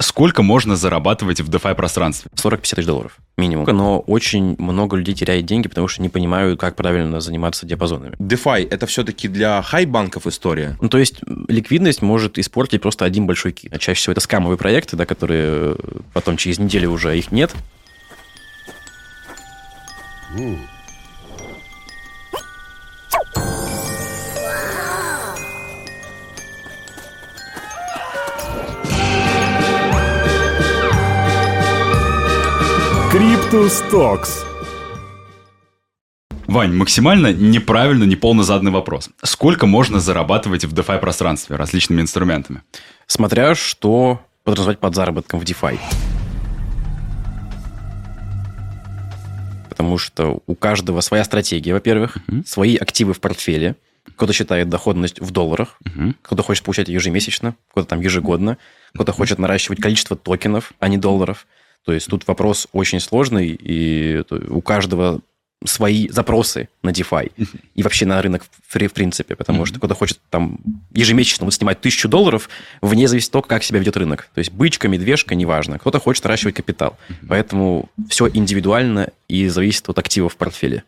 Сколько можно зарабатывать в DeFi пространстве? 40-50 тысяч долларов минимум. Но очень много людей теряет деньги, потому что не понимают, как правильно заниматься диапазонами. DeFi – это все-таки для хай-банков история? Ну, то есть ликвидность может испортить просто один большой кит. А чаще всего это скамовые проекты, да, которые потом через неделю уже их нет. Mm. Cryptus Talks. Вань, максимально неправильно, неполно заданный вопрос. Сколько можно зарабатывать в DeFi пространстве различными инструментами? Смотря что подразумевать под заработком в DeFi. Потому что у каждого своя стратегия, во-первых, uh-huh. свои активы в портфеле. Кто-то считает доходность в долларах, uh-huh. кто-то хочет получать ежемесячно, кто-то там ежегодно, кто-то uh-huh. хочет наращивать количество токенов, а не долларов. То есть тут вопрос очень сложный, и у каждого свои запросы на DeFi и вообще на рынок в, в принципе, потому что кто-то хочет там ежемесячно вот снимать тысячу долларов, вне зависит от того, как себя ведет рынок. То есть бычка, медвежка, неважно. Кто-то хочет наращивать капитал. Поэтому все индивидуально и зависит от активов в портфеле.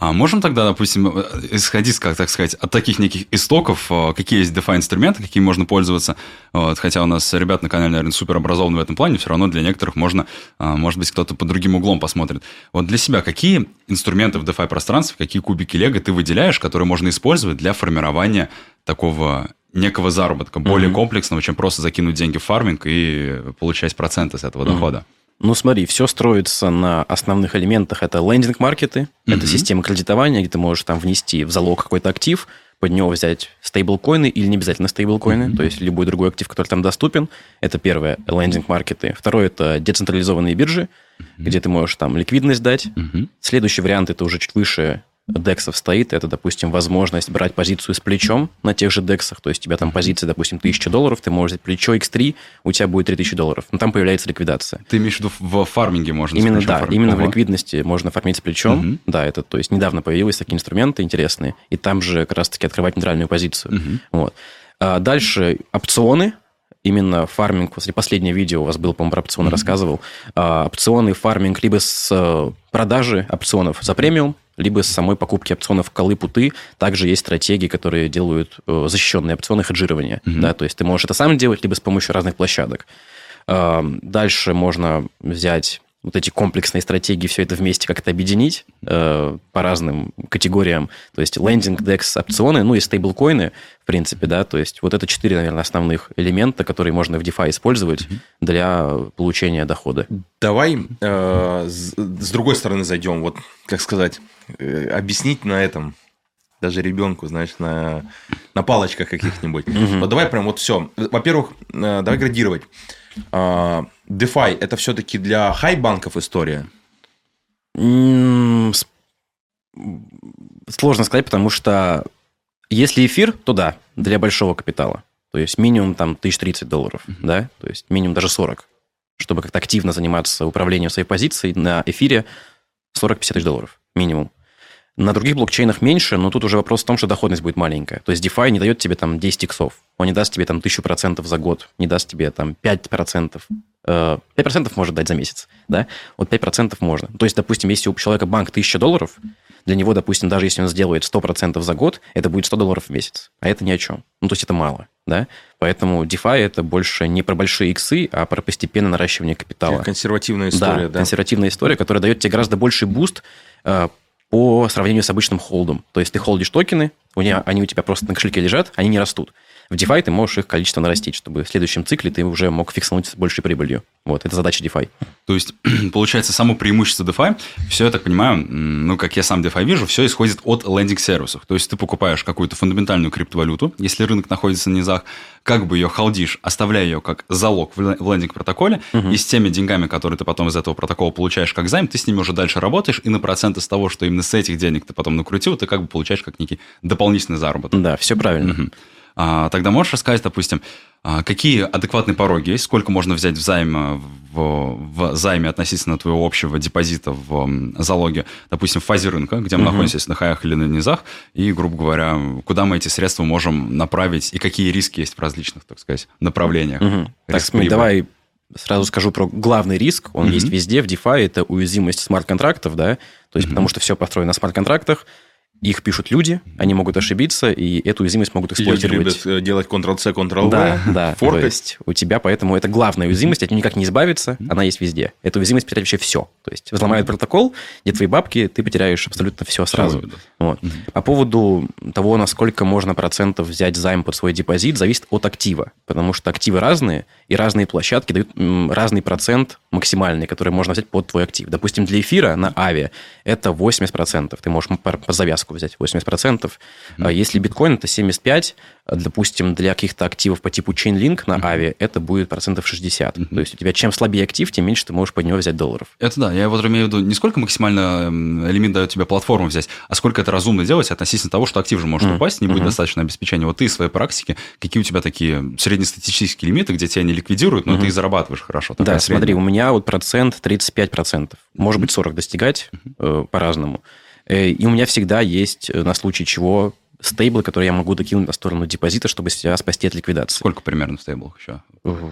А можем тогда, допустим, э, исходить, как так сказать, от таких неких истоков, э, какие есть DeFi инструменты, какие можно пользоваться. Вот, хотя у нас ребят на канале, наверное, супер образованы в этом плане, все равно для некоторых можно, а, может быть, кто-то под другим углом посмотрит. Вот для себя какие инструменты в DeFi пространстве, какие кубики Лего ты выделяешь, которые можно использовать для формирования такого некого заработка, более mm-hmm. комплексного, чем просто закинуть деньги в фарминг и получать проценты с этого mm-hmm. дохода? Ну, смотри, все строится на основных элементах. Это лендинг-маркеты, mm-hmm. это система кредитования, где ты можешь там внести в залог какой-то актив, под него взять стейблкоины или не обязательно стейблкоины, mm-hmm. то есть любой другой актив, который там доступен. Это первое, лендинг-маркеты. Второе, это децентрализованные биржи, mm-hmm. где ты можешь там ликвидность дать. Mm-hmm. Следующий вариант, это уже чуть выше дексов стоит, это, допустим, возможность брать позицию с плечом на тех же дексах, то есть у тебя там позиция, допустим, 1000 долларов, ты можешь взять плечо X3, у тебя будет 3000 долларов, но там появляется ликвидация. Ты имеешь в виду в фарминге можно Именно, да, фармить? именно Ого. в ликвидности можно фармить с плечом, угу. да, это, то есть недавно появились такие инструменты интересные, и там же как раз-таки открывать нейтральную позицию. Угу. Вот. А дальше опционы, именно фарминг, после последнее видео у вас было, по-моему, про опционы mm-hmm. рассказывал, а, опционы, фарминг либо с э, продажи опционов за премиум, либо с самой покупки опционов колы путы. Также есть стратегии, которые делают э, защищенные опционы хеджирования. Mm-hmm. Да, то есть ты можешь это сам делать, либо с помощью разных площадок. Э, дальше можно взять вот эти комплексные стратегии, все это вместе как-то объединить э, по разным категориям. То есть лендинг, DEX, опционы, ну и стейблкоины, в принципе, да. То есть вот это четыре, наверное, основных элемента, которые можно в DeFi использовать mm-hmm. для получения дохода. Давай э, с, с другой стороны зайдем. Вот, как сказать, э, объяснить на этом даже ребенку, знаешь, на, на палочках каких-нибудь. Mm-hmm. Вот давай прям вот все. Во-первых, э, давай градировать. А, DeFi – это все-таки для хай-банков история? Сложно сказать, потому что если эфир, то да, для большого капитала. То есть минимум там 1030 долларов, mm-hmm. да, то есть минимум даже 40. Чтобы как-то активно заниматься управлением своей позицией на эфире 40-50 тысяч долларов минимум. На других блокчейнах меньше, но тут уже вопрос в том, что доходность будет маленькая. То есть DeFi не дает тебе там 10 иксов. Он не даст тебе там 1000% за год, не даст тебе там 5%. 5% э, может дать за месяц, да? Вот 5% можно. То есть, допустим, если у человека банк 1000 долларов, для него, допустим, даже если он сделает 100% за год, это будет 100 долларов в месяц. А это ни о чем. Ну, то есть это мало, да? Поэтому DeFi это больше не про большие иксы, а про постепенное наращивание капитала. Консервативная история, да? да? консервативная история, которая дает тебе гораздо больший буст э, по сравнению с обычным холдом. То есть ты холдишь токены, у них, они у тебя просто на кошельке лежат, они не растут. В DeFi ты можешь их количество нарастить, чтобы в следующем цикле ты уже мог фиксануть с большей прибылью. Вот, это задача DeFi. То есть, получается, само преимущество DeFi, все, я так понимаю, ну, как я сам DeFi вижу, все исходит от лендинг-сервисов. То есть, ты покупаешь какую-то фундаментальную криптовалюту, если рынок находится на низах, как бы ее халдишь, оставляя ее как залог в лендинг-протоколе, угу. и с теми деньгами, которые ты потом из этого протокола получаешь как займ, ты с ними уже дальше работаешь, и на проценты с того, что именно с этих денег ты потом накрутил, ты как бы получаешь как некий дополнительный заработок. Да, все правильно. Угу. А, тогда можешь рассказать, допустим, а, какие адекватные пороги есть, сколько можно взять в займе, в, в займе относительно твоего общего депозита в залоге, допустим, в фазе рынка, где мы угу. находимся, на хаях или на низах, и, грубо говоря, куда мы эти средства можем направить, и какие риски есть в различных, так сказать, направлениях. Угу. Так, смотри, давай сразу скажу про главный риск. Он mm есть везде в DeFi. Это уязвимость смарт-контрактов, да, то есть mm потому что все построено на смарт-контрактах, их пишут люди, они могут ошибиться, и эту уязвимость могут эксплуатировать. Люди любят э, делать Ctrl-C, Ctrl-V, да, да, есть у тебя поэтому это главная уязвимость, от нее никак не избавиться, она есть везде. Эта уязвимость потеряет вообще все. То есть взломают протокол, где твои бабки, ты потеряешь абсолютно все сразу. Все вот. По поводу того, насколько можно процентов взять займ под свой депозит, зависит от актива, потому что активы разные, и разные площадки дают разный процент максимальный, который можно взять под твой актив. Допустим, для эфира на Аве это 80%. Ты можешь по завязку взять 80%. Mm-hmm. Если биткоин, это 75%. Допустим, для каких-то активов по типу Chainlink на Аве это будет процентов 60. Mm-hmm. То есть у тебя чем слабее актив, тем меньше ты можешь под него взять долларов. Это да. Я вот имею в виду, не сколько максимально лимит дает тебе платформу взять, а сколько это разумно делать относительно того, что актив же может mm-hmm. упасть, не будет mm-hmm. достаточно обеспечения. Вот ты в своей практике, какие у тебя такие среднестатистические лимиты, где тебя не ликвидируют, но mm-hmm. ты и зарабатываешь хорошо. Да, смотри, у меня вот процент 35%. Может быть, 40 достигать mm-hmm. э, по-разному. Э, и у меня всегда есть э, на случай чего стейблы, которые я могу докинуть на сторону депозита, чтобы себя спасти от ликвидации. Сколько примерно в стейблах еще?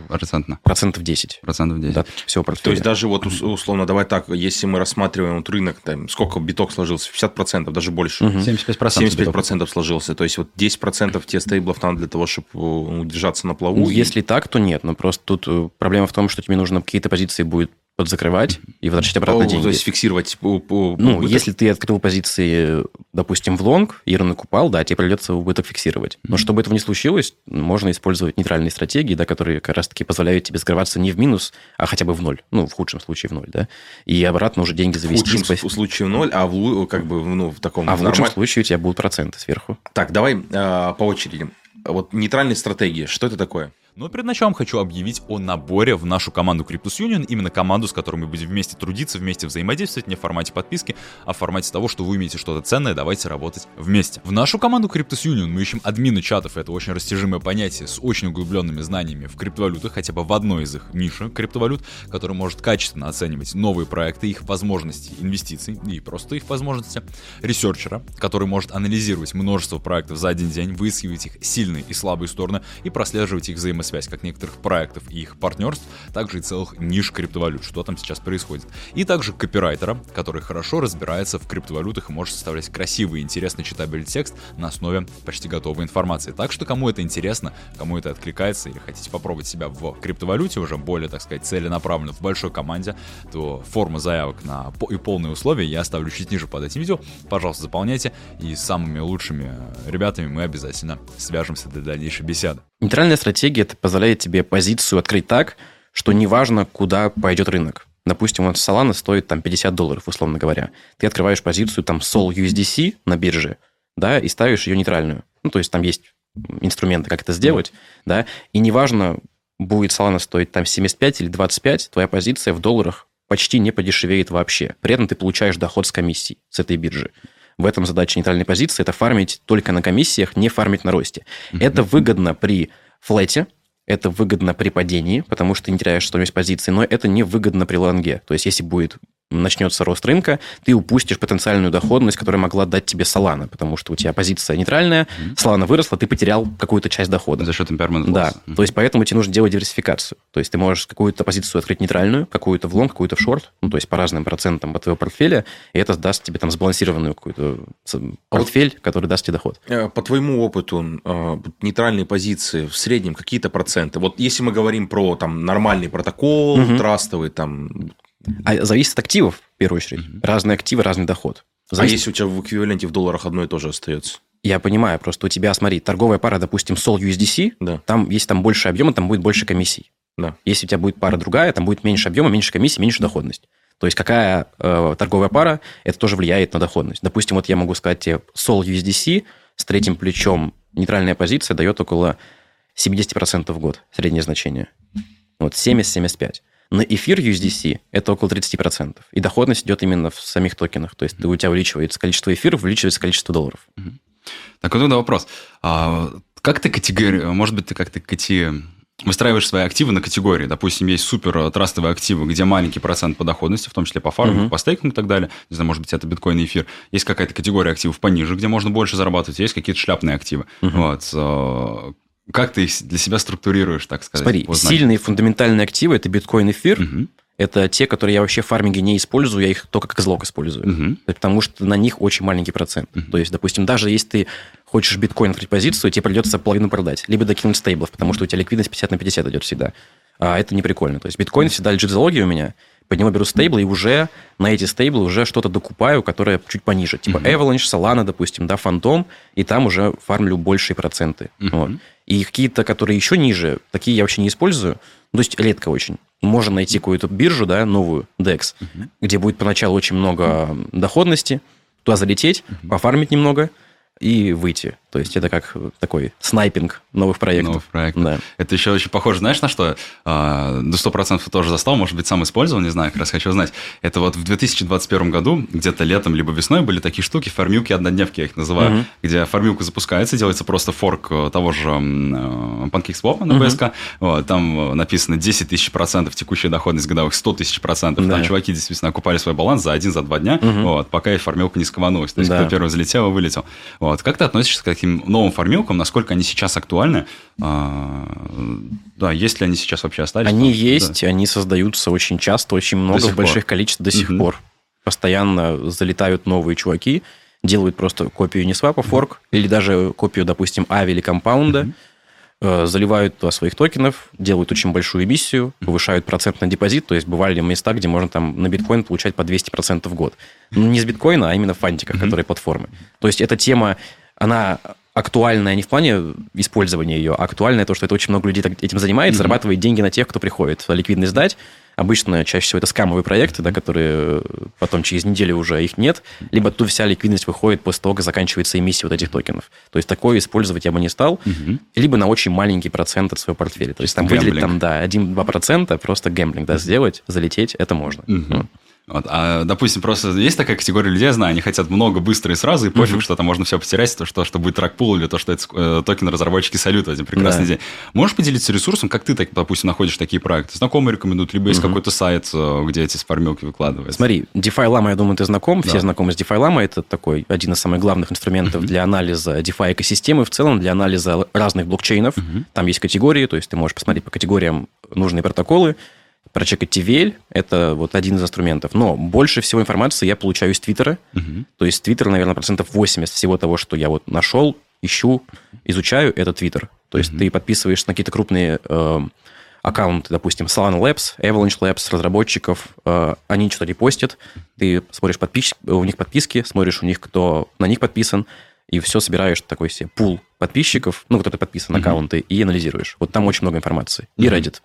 Процентно? Процентов 10. Процентов 10. Да, всего портфеля. То есть даже вот условно, давай так, если мы рассматриваем вот рынок, там, сколько биток сложился? 50%, даже больше. Угу. 75%. 75% сложился. То есть вот 10% те стейблов надо для того, чтобы э, удержаться на плаву. Ну, и... если так, то нет. Но просто тут проблема в том, что тебе нужно какие-то позиции будет подзакрывать и возвращать обратно О, деньги. То есть фиксировать... По, по, ну, убыток. если ты открыл позиции, допустим, в лонг и рынок упал, да, тебе придется убыток фиксировать. Но чтобы этого не случилось, можно использовать нейтральные стратегии, да, которые как раз-таки позволяют тебе скрываться не в минус, а хотя бы в ноль. Ну, в худшем случае в ноль, да. И обратно уже деньги завести. В худшем случае в ноль, а в, как бы, ну, в таком... А в лучшем случае у тебя будут проценты сверху. Так, давай э, по очереди. Вот нейтральные стратегии, что это такое? Но перед началом хочу объявить о наборе в нашу команду Cryptus Union, именно команду, с которой мы будем вместе трудиться, вместе взаимодействовать, не в формате подписки, а в формате того, что вы имеете что-то ценное, давайте работать вместе. В нашу команду Cryptus Union мы ищем админы чатов, это очень растяжимое понятие с очень углубленными знаниями в криптовалютах, хотя бы в одной из их ниши криптовалют, который может качественно оценивать новые проекты, их возможности инвестиций и просто их возможности. Ресерчера, который может анализировать множество проектов за один день, выискивать их сильные и слабые стороны и прослеживать их взаимосвязь связь как некоторых проектов и их партнерств, также и целых ниш криптовалют, что там сейчас происходит. И также копирайтера, который хорошо разбирается в криптовалютах и может составлять красивый и интересный читабельный текст на основе почти готовой информации. Так что кому это интересно, кому это откликается или хотите попробовать себя в криптовалюте уже более, так сказать, целенаправленно в большой команде, то форма заявок на и полные условия я оставлю чуть ниже под этим видео. Пожалуйста, заполняйте, и с самыми лучшими ребятами мы обязательно свяжемся для дальнейшей беседы. Нейтральная стратегия это позволяет тебе позицию открыть так, что неважно, куда пойдет рынок. Допустим, вот Solana стоит там 50 долларов, условно говоря. Ты открываешь позицию там Sol USDC на бирже, да, и ставишь ее нейтральную. Ну, то есть там есть инструменты, как это сделать, да, и неважно, будет Solana стоить там 75 или 25, твоя позиция в долларах почти не подешевеет вообще. При этом ты получаешь доход с комиссий с этой биржи. В этом задача нейтральной позиции – это фармить только на комиссиях, не фармить на росте. Mm-hmm. Это выгодно при флете, это выгодно при падении, потому что ты не теряешь стоимость позиции, но это не выгодно при лонге. То есть, если будет начнется рост рынка, ты упустишь потенциальную доходность, которая могла дать тебе Solana, потому что у тебя позиция нейтральная, mm-hmm. Solana выросла, ты потерял какую-то часть дохода. За счет impairment Да, mm-hmm. то есть поэтому тебе нужно делать диверсификацию. То есть ты можешь какую-то позицию открыть нейтральную, какую-то в лонг, какую-то в шорт, ну, то есть по разным процентам от твоего портфеля, и это даст тебе там сбалансированную какую-то портфель, который даст тебе доход. Э, по твоему опыту, э, нейтральные позиции в среднем какие-то проценты? Вот если мы говорим про там нормальный протокол, mm-hmm. трастовый, там а зависит от активов, в первую очередь. Mm-hmm. Разные активы, разный доход. А зависит... А если у тебя в эквиваленте в долларах одно и то же остается? Я понимаю, просто у тебя, смотри, торговая пара, допустим, Sol USDC, да. там, если там больше объема, там будет больше комиссий. Да. Если у тебя будет пара другая, там будет меньше объема, меньше комиссий, меньше доходность. То есть какая э, торговая пара, это тоже влияет на доходность. Допустим, вот я могу сказать тебе, Sol USDC с третьим плечом нейтральная позиция дает около 70% в год, среднее значение. Вот 70-75. На эфир USDC это около 30%. И доходность идет именно в самих токенах. То есть mm-hmm. у тебя увеличивается количество эфиров, увеличивается количество долларов. Mm-hmm. Так, вот тогда вопрос. А, как ты категории, может быть, ты как-то кати выстраиваешь свои активы на категории. Допустим, есть супер трастовые активы, где маленький процент по доходности, в том числе по фармингу, uh-huh. по стейкингу и так далее. Не знаю, может быть, это биткоин и эфир. Есть какая-то категория активов пониже, где можно больше зарабатывать. Есть какие-то шляпные активы. Uh-huh. Вот. Как ты их для себя структурируешь, так сказать? Смотри, сильные фундаментальные активы – это биткоин, эфир. Uh-huh. Это те, которые я вообще в фарминге не использую, я их только как злок использую. Uh-huh. Потому что на них очень маленький процент. Uh-huh. То есть, допустим, даже если ты хочешь биткоин открыть позицию, тебе придется половину продать. Либо докинуть стейблов, потому что у тебя ликвидность 50 на 50 идет всегда. А это не прикольно. То есть биткоин всегда лежит залоги у меня, под него беру стейблы, и уже на эти стейблы уже что-то докупаю, которое чуть пониже. Типа uh-huh. Avalanche, Solana, допустим, да, Phantom, и там уже фармлю большие проценты. Uh-huh. Вот. И какие-то, которые еще ниже, такие я вообще не использую. То есть редко очень. Можно найти какую-то биржу, да, новую, DEX, uh-huh. где будет поначалу очень много доходности, туда залететь, uh-huh. пофармить немного – и выйти. То есть это как такой снайпинг новых проектов. Новых проектов. Да. Это еще очень похоже, знаешь, на что? А, до 100% тоже застал, может быть, сам использовал, не знаю, как раз хочу узнать. Это вот в 2021 году, где-то летом либо весной были такие штуки, формилки однодневки, я их называю, угу. где формилка запускается, делается просто форк э, того же э, PancakeSwap на BSK, угу. вот, там написано 10 тысяч процентов текущая доходность годовых, 100 тысяч процентов. Да. Там чуваки действительно окупали свой баланс за один, за два дня, угу. вот, пока и формилка не скованулась. То есть, да. кто первый залетел, вылетел. Вот. Как ты относишься к таким новым фармилкам? Насколько они сейчас актуальны? А, да, есть ли они сейчас вообще остались? Они есть, да. они создаются очень часто, очень много, в больших пор. количествах до сих угу. пор. Постоянно залетают новые чуваки, делают просто копию Uniswap, форк, или даже копию, допустим, Aave или Compound а, Э, заливают туда своих токенов, делают очень большую эмиссию, повышают процент на депозит, то есть бывали места, где можно там на биткоин получать по 200% в год. Ну, не с биткоина, а именно в фантиках, которые платформы. То есть эта тема, она актуальная не в плане использования ее, а актуальная то, что это очень много людей этим занимается, зарабатывает деньги на тех, кто приходит ликвидность сдать, Обычно чаще всего это скамовые проекты, да, которые э, потом через неделю уже их нет, либо тут вся ликвидность выходит после того, как заканчивается эмиссия вот этих токенов. То есть такое использовать я бы не стал, угу. либо на очень маленький процент от своего портфеля. То есть там выделить там, да, 1-2%, просто гэмблинг, да, сделать, залететь, это можно. Угу. Вот. А, допустим, просто есть такая категория людей, я знаю, они хотят много, быстро и сразу, и пофиг, mm-hmm. что там можно все потерять, то, что, что будет тракпул, или то, что это э, токен разработчики салют в один прекрасный да. день. Можешь поделиться ресурсом, как ты, так, допустим, находишь такие проекты? Знакомые рекомендуют, либо есть mm-hmm. какой-то сайт, э, где эти сформилки выкладываются? Смотри, DeFi Lama, я думаю, ты знаком, да. все знакомы с DeFi Lama, это такой один из самых главных инструментов mm-hmm. для анализа DeFi экосистемы, в целом для анализа разных блокчейнов. Mm-hmm. Там есть категории, то есть ты можешь посмотреть по категориям нужные протоколы, прочекать TVL – это вот один из инструментов. Но больше всего информации я получаю из Твиттера. Угу. То есть Твиттер, наверное, процентов 80 всего того, что я вот нашел, ищу, изучаю, это Твиттер. То есть угу. ты подписываешься на какие-то крупные э, аккаунты, допустим, Solana Labs, Avalanche Labs, разработчиков, э, они что-то репостят, ты смотришь подпис... у них подписки, смотришь у них, кто на них подписан, и все собираешь такой себе пул подписчиков, ну, кто-то подписан на аккаунты, и анализируешь. Вот там очень много информации. И Reddit.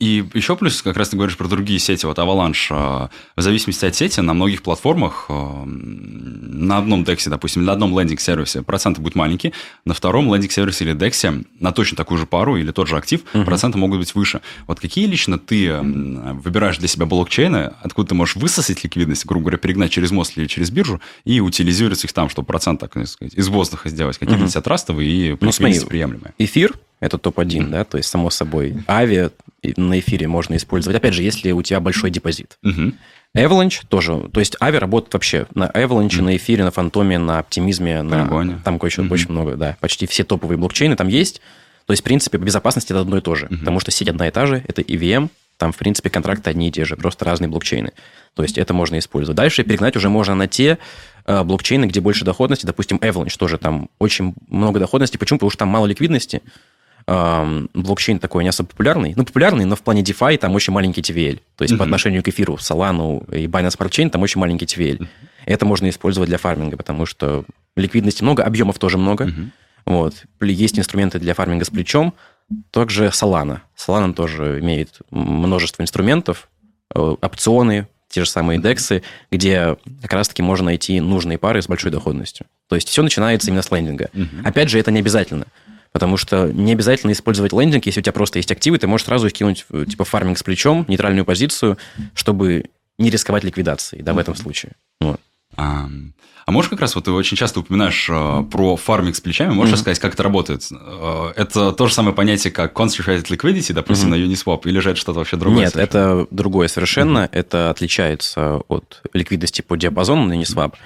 И еще плюс, как раз ты говоришь про другие сети, вот Avalanche, э, в зависимости от сети, на многих платформах, э, на одном DEX, допустим, на одном лендинг-сервисе проценты будут маленькие, на втором лендинг-сервисе или DEX на точно такую же пару или тот же актив uh-huh. проценты могут быть выше. Вот какие лично ты выбираешь для себя блокчейны, откуда ты можешь высосать ликвидность, грубо говоря, перегнать через мост или через биржу и утилизировать их там, чтобы процент, так сказать, из воздуха сделать, какие-то uh-huh. трастовые и ну, приемлемые. Эфир это топ-1, mm-hmm. да, то есть, само собой, авиа на эфире можно использовать. Опять же, если у тебя большой депозит. Mm-hmm. Avalanche тоже. То есть Ави работает вообще на Avalanche, mm-hmm. на эфире, на фантоме, на оптимизме, на... Там кое-что mm-hmm. очень много, да. Почти все топовые блокчейны там есть. То есть, в принципе, по безопасности это одно и то же. Mm-hmm. Потому что сеть одна и та же, это EVM, там, в принципе, контракты одни и те же, просто разные блокчейны. То есть это можно использовать. Дальше перегнать уже можно на те э, блокчейны, где больше доходности. Допустим, Avalanche тоже там очень много доходности. Почему? Потому что там мало ликвидности блокчейн такой не особо популярный. Ну, популярный, но в плане DeFi там очень маленький TVL. То есть uh-huh. по отношению к эфиру, Solana и Binance Smart Chain там очень маленький TVL. Uh-huh. Это можно использовать для фарминга, потому что ликвидности много, объемов тоже много. Uh-huh. Вот. Есть инструменты для фарминга с плечом. Также Solana. Solana тоже имеет множество инструментов, э, опционы, те же самые индексы, где как раз-таки можно найти нужные пары с большой доходностью. То есть все начинается именно с лендинга. Uh-huh. Опять же, это не обязательно. Потому что не обязательно использовать лендинг, если у тебя просто есть активы, ты можешь сразу их кинуть типа фарминг с плечом, нейтральную позицию, чтобы не рисковать ликвидацией, да, в этом случае. Вот. А, а можешь как раз, вот ты очень часто упоминаешь э, про фарминг с плечами, можешь mm-hmm. сказать, как это работает? Э, это то же самое понятие, как concentrated liquidity, допустим, mm-hmm. на Uniswap, или же это что-то вообще другое? Нет, совершенно? это другое совершенно, mm-hmm. это отличается от ликвидности по диапазону на Uniswap. Mm-hmm.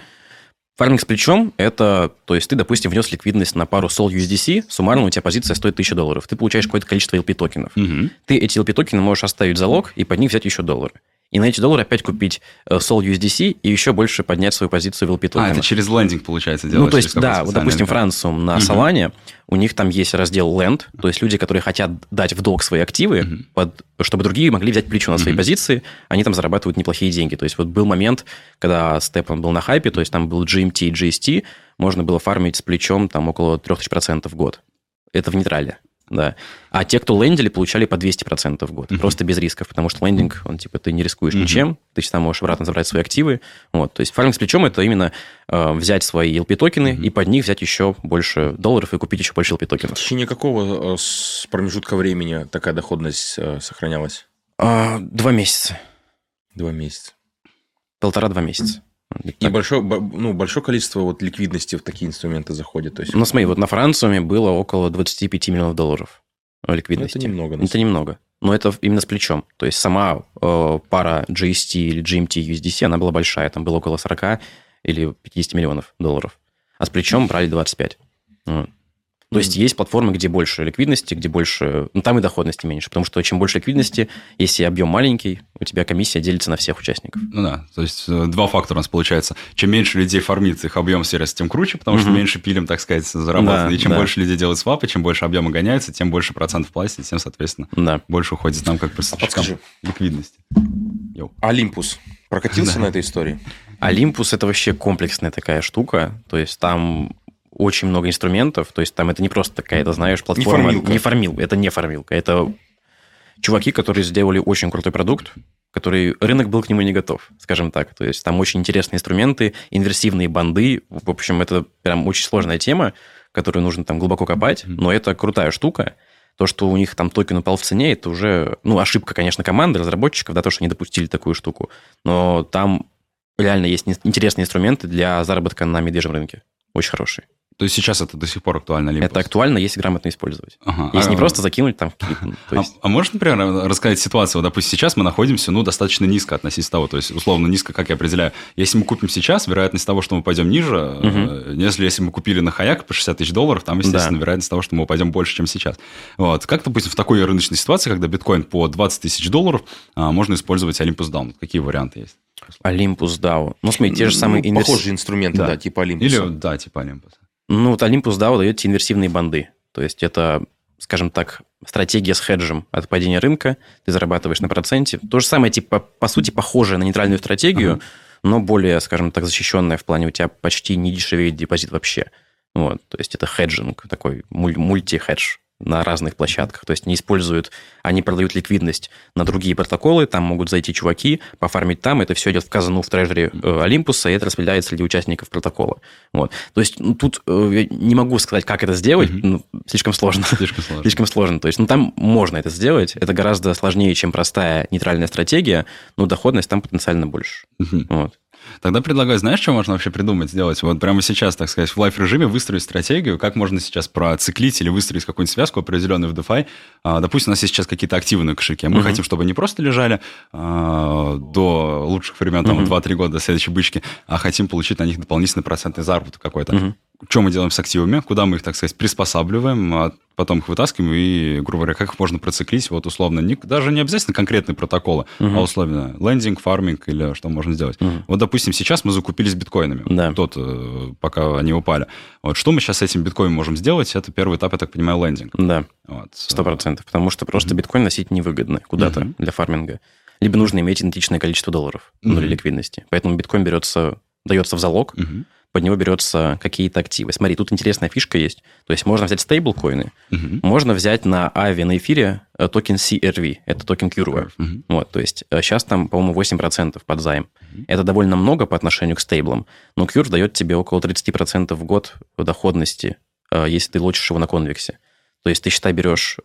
Фарминг с плечом – это, то есть ты, допустим, внес ликвидность на пару Sol USDC, суммарно у тебя позиция стоит 1000 долларов. Ты получаешь какое-то количество LP токенов. Угу. Ты эти LP токены можешь оставить залог и под них взять еще доллары и на эти доллары опять купить э, Sol USDC и еще больше поднять свою позицию в LP. А, это через лендинг, получается, делать? Ну, то есть, да, вот, допустим, Францию на Solana, у них там есть раздел Lend, то есть люди, которые хотят дать в долг свои активы, uh под, чтобы другие могли взять плечо на свои uh позиции, они там зарабатывают неплохие деньги. То есть вот был момент, когда Степан был на хайпе, то есть там был GMT и GST, можно было фармить с плечом там около 3000% в год. Это в нейтрале да. А те, кто лендили, получали по 200% в год, uh-huh. просто без рисков, потому что лендинг, он типа, ты не рискуешь uh-huh. ничем, ты всегда можешь обратно забрать свои активы. Вот, то есть фарминг с плечом – это именно э, взять свои LP-токены uh-huh. и под них взять еще больше долларов и купить еще больше LP-токенов. В течение какого э, промежутка времени такая доходность э, сохранялась? А, два месяца. Два месяца. Полтора-два месяца. И большое, ну, большое количество вот ликвидности в такие инструменты заходит. То есть... Ну, смотри, вот на Франциуме было около 25 миллионов долларов ликвидности. Ну, это немного. Это немного. Но это именно с плечом. То есть сама э, пара GST или GMT USDC, она была большая. Там было около 40 или 50 миллионов долларов. А с плечом брали 25. Вот. То mm есть есть платформы, где больше ликвидности, где больше... Ну, там и доходности меньше, потому что чем больше ликвидности, если объем маленький, у тебя комиссия делится на всех участников. Ну да, то есть э, два фактора у нас получается. Чем меньше людей фармит, их объем сервиса, тем круче, потому mm-hmm. что меньше пилим, так сказать, зарабатывает. Да, и чем да. больше людей делают свапы, чем больше объема гоняется, тем больше процентов платят, тем, соответственно, да. больше уходит нам как поставщикам а ликвидности. Йоу. Олимпус прокатился да. на этой истории? Олимпус – это вообще комплексная такая штука. То есть там очень много инструментов, то есть там это не просто какая-то, знаешь, платформа. Не, не формил, это не формилка, это чуваки, которые сделали очень крутой продукт, который рынок был к нему не готов, скажем так. То есть там очень интересные инструменты, инверсивные банды. В общем, это прям очень сложная тема, которую нужно там глубоко копать, но это крутая штука. То, что у них там токен упал в цене, это уже, ну, ошибка, конечно, команды, разработчиков, да, то, что они допустили такую штуку. Но там реально есть интересные инструменты для заработка на медвежьем рынке. Очень хорошие. То есть сейчас это до сих пор актуально? Либо... Это актуально, если грамотно использовать. Ага. Если а, не просто закинуть там... А, а можешь, например, рассказать ситуацию? Вот, допустим, сейчас мы находимся ну, достаточно низко относительно того, то есть, условно, низко, как я определяю. Если мы купим сейчас, вероятность того, что мы пойдем ниже, угу. если, если мы купили на хаяк по 60 тысяч долларов, там, естественно, да. вероятность того, что мы упадем больше, чем сейчас. Вот. Как, допустим, в такой рыночной ситуации, когда биткоин по 20 тысяч долларов, а, можно использовать Olympus Down? Какие варианты есть? Olympus DAO. Ну, смотри, те же самые... Ну, инверс... Похожие инструменты, да. да, типа Olympus. Или, да, типа Olympus. Ну, вот Olympus DAO дает тебе инверсивные банды. То есть это, скажем так, стратегия с хеджем от падения рынка. Ты зарабатываешь на проценте. То же самое, типа, по сути, похожее на нейтральную стратегию, uh-huh. но более, скажем так, защищенная в плане у тебя почти не дешевеет депозит вообще. Вот, то есть это хеджинг, такой мульти-хедж на разных площадках. То есть не используют, они продают ликвидность на другие протоколы, там могут зайти чуваки, пофармить там, это все идет в казану в трежере Олимпуса, и это распределяется среди участников протокола. Вот. То есть ну, тут э, не могу сказать, как это сделать, mm-hmm. ну, слишком сложно. Слишком сложно. слишком сложно. То есть ну, там можно это сделать, это гораздо сложнее, чем простая нейтральная стратегия, но доходность там потенциально больше. Mm-hmm. Вот. Тогда предлагаю, знаешь, что можно вообще придумать, сделать? Вот прямо сейчас, так сказать, в лайф-режиме выстроить стратегию, как можно сейчас проциклить или выстроить какую-нибудь связку определенную в DeFi. А, допустим, у нас есть сейчас какие-то активные кошельки. Мы uh-huh. хотим, чтобы они просто лежали а, до лучших времен, там, uh-huh. 2-3 года до следующей бычки, а хотим получить на них дополнительный процентный заработок какой-то. Uh-huh что мы делаем с активами, куда мы их, так сказать, приспосабливаем, а потом их вытаскиваем и, грубо говоря, как их можно проциклить, вот условно, не, даже не обязательно конкретные протоколы, uh-huh. а условно лендинг, фарминг или что можно сделать. Uh-huh. Вот, допустим, сейчас мы закупились биткоинами, да. тот, э, пока они упали. Вот что мы сейчас с этим биткоином можем сделать? Это первый этап, я так понимаю, лендинг. Да, сто вот. процентов, потому что просто uh-huh. биткоин носить невыгодно куда-то uh-huh. для фарминга. Либо нужно иметь идентичное количество долларов uh-huh. для ликвидности. Поэтому биткоин берется, дается в залог, uh-huh под него берется какие-то активы. Смотри, тут интересная фишка есть. То есть можно взять стейблкоины, угу. можно взять на Aave, на эфире э, токен CRV, это токен Curve. Угу. Вот, то есть сейчас э, там, по-моему, 8% под займ. Угу. Это довольно много по отношению к стейблам, но Curve дает тебе около 30% в год доходности, э, если ты лочишь его на Convex е. То есть ты, считай, берешь,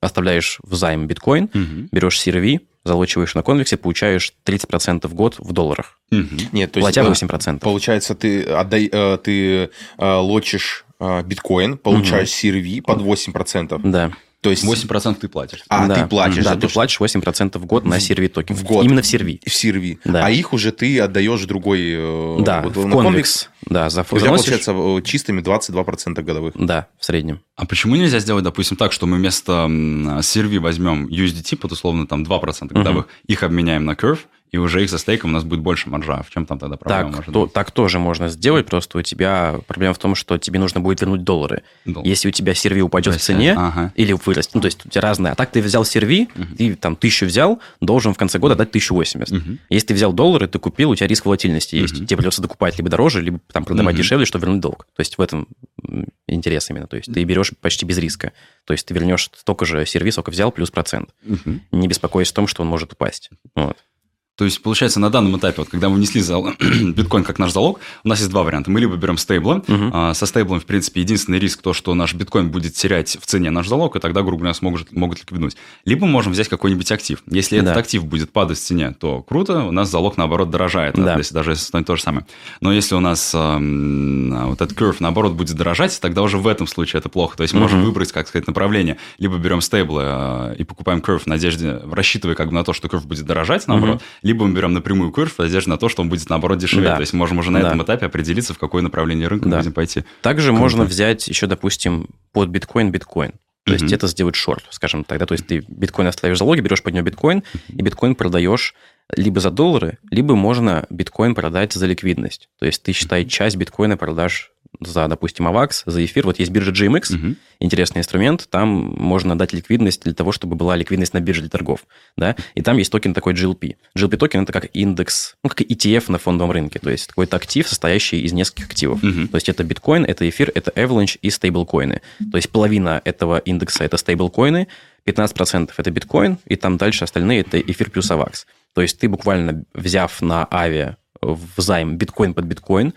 оставляешь в займ биткоин, угу. берешь CRV, залочиваешь на Convex е, получаешь 30% в год в долларах. Угу. Нет, то есть, Платя 8%. Получается, ты, отдай, э, ты э, лочишь э, биткоин, получаешь угу. CRV под 8%. Да. То есть 8% ты платишь. А, да. ты платишь. Да, ты то, платишь 8% в год на CRV токен. В год. Именно в CRV. В CRV. Да. А их уже ты отдаешь другой... Да, вот, в Convex. Да, за У тебя получается чистыми 22% годовых. Да, в среднем. А почему нельзя сделать, допустим, так, что мы вместо серви возьмем USDT под условно там 2% годовых, угу. их обменяем на Curve, и уже их за стейком у нас будет больше маржа. В чем там тогда проблема так, может то, быть? Так тоже можно сделать, просто у тебя проблема в том, что тебе нужно будет вернуть доллары. Доллар. Если у тебя серви упадет Растет. в цене ага. или вырастет, ну, то есть у тебя разные. А так ты взял серви, угу. ты там тысячу взял, должен в конце года дать 1080. Угу. Если ты взял доллары, ты купил, у тебя риск волатильности есть. Угу. Тебе придется докупать либо дороже, либо там продавать угу. дешевле, чтобы вернуть долг. То есть в этом интерес именно. То есть ты берешь почти без риска. То есть ты вернешь столько же серви, сколько взял, плюс процент. Угу. Не беспокоясь о том, что он может упасть. Вот. То есть, получается, на данном этапе, вот, когда мы внесли зал... биткоин как наш залог, у нас есть два варианта. Мы либо берем стейблы. Угу. А, со стейблом, в принципе, единственный риск то, что наш биткоин будет терять в цене наш залог, и тогда, грубо говоря, смогут, могут ликвиднуть. Либо мы можем взять какой-нибудь актив. Если да. этот актив будет падать в цене, то круто, у нас залог, наоборот, дорожает, да. если даже если станет то же самое. Но если у нас э, вот этот curve, наоборот, будет дорожать, тогда уже в этом случае это плохо. То есть, мы угу. можем выбрать, как сказать, направление. Либо берем стейблы э, и покупаем curve в надежде, рассчитывая как бы на то, что curve будет дорожать, наоборот. Угу. Либо мы берем напрямую прямую курс в надежде на то, что он будет, наоборот, дешевле. Да. То есть, можем уже на да. этом этапе определиться, в какое направление рынка да. будем пойти. Также Круто. можно взять еще, допустим, под биткоин биткоин. То есть, это сделать шорт, скажем тогда. То есть, ты биткоин оставишь залоги, берешь под него биткоин, и биткоин продаешь либо за доллары, либо можно биткоин продать за ликвидность. То есть, ты, считай, часть биткоина продашь за, допустим, AVAX, за эфир. Вот есть биржа GMX, угу. интересный инструмент, там можно дать ликвидность для того, чтобы была ликвидность на бирже для торгов, да, и там есть токен такой GLP. GLP токен это как индекс, ну, как ETF на фондовом рынке, то есть какой-то актив, состоящий из нескольких активов. Угу. То есть это биткоин, это эфир, это Avalanche и стейблкоины. То есть половина этого индекса это стейблкоины, 15% это биткоин, и там дальше остальные это эфир плюс AVAX. То есть ты буквально взяв на авиа в займ биткоин под биткоин,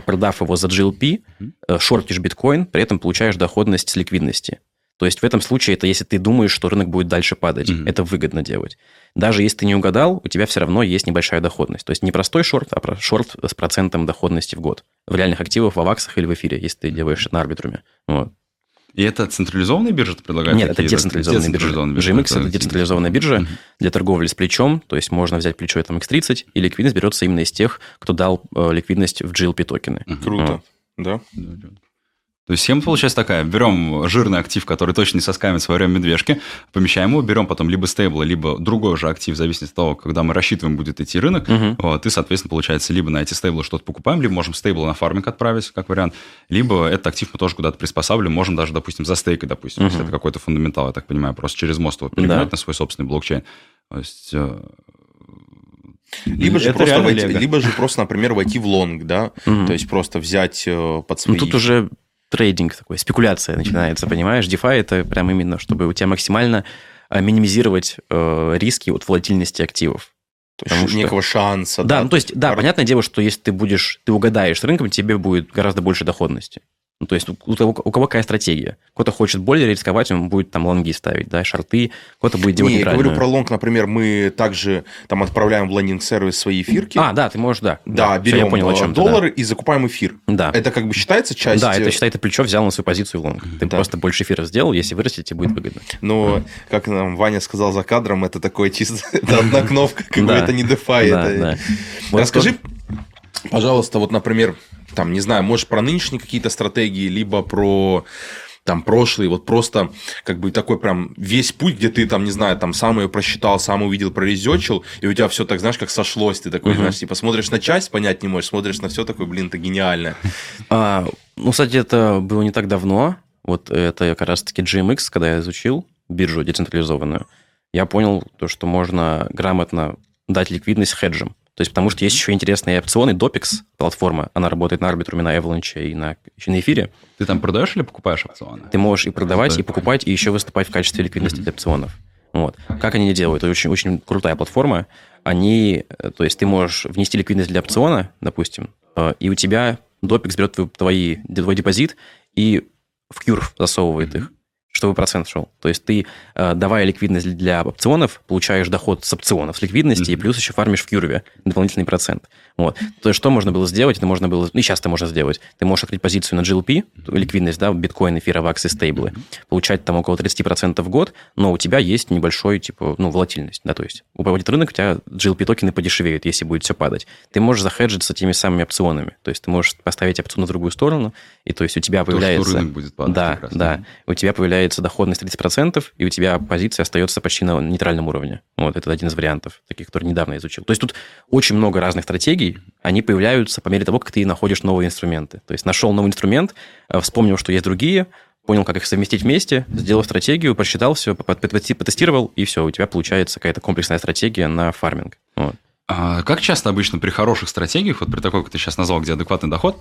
продав его за GLP, э, шортишь биткоин, при этом получаешь доходность с ликвидности. То есть в этом случае это если ты думаешь, что рынок будет дальше падать. Mm-hmm. Это выгодно делать. Даже если ты не угадал, у тебя все равно есть небольшая доходность. То есть не простой шорт, а шорт с процентом доходности в год. В реальных активах, в аваксах или в эфире, если ты делаешь на арбитруме. Вот. И это централизованная биржа предлагает? Нет, это децентрализованная биржа. GMX – это децентрализованная биржа для торговли с плечом, то есть можно взять плечо там X30, и ликвидность берется именно из тех, кто дал э, ликвидность в GLP токены. Круто, да? То есть схема получается такая. Берем жирный актив, который точно не соскамит во время медвежки, помещаем его, берем потом либо стейбл, либо другой же актив, в зависимости от того, когда мы рассчитываем, будет идти рынок. Угу. Вот, и, соответственно, получается, либо на эти стейблы что-то покупаем, либо можем стейбл на фарминг отправить, как вариант, либо этот актив мы тоже куда-то приспосабливаем, можем даже, допустим, за стейкой, допустим, угу. если это какой-то фундаментал, я так понимаю, просто через мост его перегнать да. на свой собственный блокчейн. То есть э, либо же, просто войти, либо же просто, например, войти в лонг, да, угу. то есть просто взять э, под свои... Ну, тут уже трейдинг такой, спекуляция начинается, понимаешь? DeFi это прям именно, чтобы у тебя максимально э, минимизировать э, риски от волатильности активов. То есть что... некого шанса. Да, да, ну то есть, да, понятное дело, что если ты будешь, ты угадаешь с рынком, тебе будет гораздо больше доходности. Ну, то есть у, у, у кого какая стратегия? Кто-то хочет более рисковать, он будет там лонги ставить, да, шорты, кто-то будет делать Не, я говорю про лонг, например, мы также там отправляем в лендинг-сервис свои эфирки. А, да, ты можешь, да. Да, да берем я понял, о чем доллары да. и закупаем эфир. Да. Это как бы считается часть... Да, это считается плечо взял на свою позицию в лонг. Ты да. просто больше эфиров сделал, если вырастет, тебе будет выгодно. Но, как нам Ваня сказал за кадром, это такое чисто одна кнопка, как бы это не DeFi. Расскажи, пожалуйста, вот, например, там, не знаю, может, про нынешние какие-то стратегии, либо про там прошлый, вот просто как бы такой прям весь путь, где ты там, не знаю, там сам ее просчитал, сам увидел, прорезечил, и у тебя все так, знаешь, как сошлось, ты такой, uh-huh. знаешь, типа смотришь на часть, понять не можешь, смотришь на все такой, блин, это гениально. А, ну, кстати, это было не так давно, вот это как раз-таки GMX, когда я изучил биржу децентрализованную, я понял то, что можно грамотно дать ликвидность хеджем. То есть, потому что есть еще интересные опционы. Dopix платформа, она работает на арбитруме, на Avalanche и на, еще на эфире. Ты там продаешь или покупаешь опционы? Ты можешь и продавать, и покупать, и еще выступать в качестве ликвидности для опционов. Вот. Как они делают? Это очень, очень крутая платформа. Они, э, то есть ты можешь внести ликвидность для опциона, допустим, э, и у тебя Dopix берет твой, твой депозит и в Curve засовывает их чтобы процент шел. То есть ты, э, давая ликвидность для опционов, получаешь доход с опционов, с ликвидности, mm-hmm. и плюс еще фармишь в Кюрве дополнительный процент. Вот. То есть что можно было сделать? Это можно было, ну, и сейчас это можно сделать. Ты можешь открыть позицию на GLP, ликвидность, да, биткоин, эфир, авакс и стейблы, получать там около 30% в год, но у тебя есть небольшой, типа, ну, волатильность, да, то есть упадет рынок, у тебя GLP-токены подешевеют, если будет все падать. Ты можешь захеджиться теми самыми опционами, то есть ты можешь поставить опцион в другую сторону, и то есть у тебя появляется... То, что рынок будет падать. Да, да. У тебя появляется появляется доходность 30%, и у тебя позиция остается почти на нейтральном уровне. Вот, это один из вариантов, таких, который недавно изучил. То есть тут очень много разных стратегий, они появляются по мере того, как ты находишь новые инструменты. То есть нашел новый инструмент, э, вспомнил, что есть другие, понял, как их совместить вместе, сделал стратегию, просчитал все, потестировал, и все, у тебя получается какая-то комплексная стратегия на фарминг. Вот. А как часто обычно при хороших стратегиях, вот при такой, как ты сейчас назвал, где адекватный доход,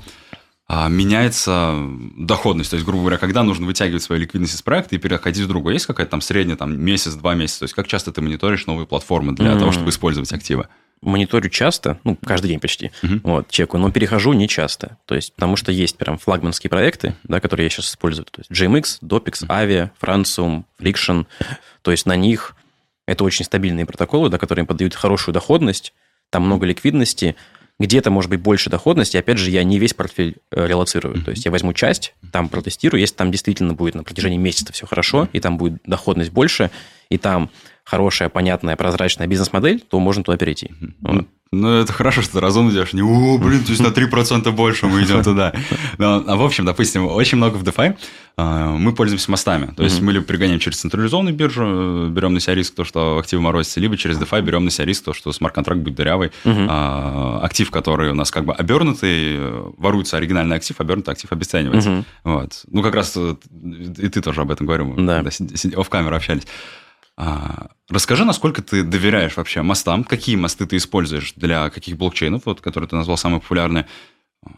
меняется доходность. То есть, грубо говоря, когда нужно вытягивать свою ликвидность из проекта и переходить в другой. Есть какая-то там средняя там, месяц-два месяца? То есть, как часто ты мониторишь новые платформы для mm-hmm. того, чтобы использовать активы? Мониторю часто, ну, каждый день почти, uh-huh. вот, чекаю, но перехожу не часто. То есть, потому что есть прям флагманские проекты, да, которые я сейчас использую. То есть, GMX, Dopix, Avia, Francium, Friction. То есть, на них это очень стабильные протоколы, да, которые подают хорошую доходность, там много ликвидности, где-то может быть больше доходности. Опять же, я не весь портфель э, релацирую. Mm-hmm. То есть я возьму часть, там протестирую. Если там действительно будет на протяжении месяца все хорошо, и там будет доходность больше, и там хорошая, понятная, прозрачная бизнес-модель, то можно туда перейти. Mm-hmm. Вот. Ну, это хорошо, что ты разумно делаешь. Не, о, блин, то есть на 3% больше мы идем туда. Но, а в общем, допустим, очень много в DeFi а, мы пользуемся мостами. То есть мы либо пригоняем через централизованную биржу, берем на себя риск то, что активы морозятся, либо через DeFi берем на себя риск то, что смарт-контракт будет дырявый. А, актив, который у нас как бы обернутый, воруется оригинальный актив, обернутый актив обесценивается. Вот. Ну, как раз и ты тоже об этом говорил. Да. Когда в камеру общались. А, расскажи, насколько ты доверяешь вообще мостам, какие мосты ты используешь для каких блокчейнов, вот, которые ты назвал самые популярные. А,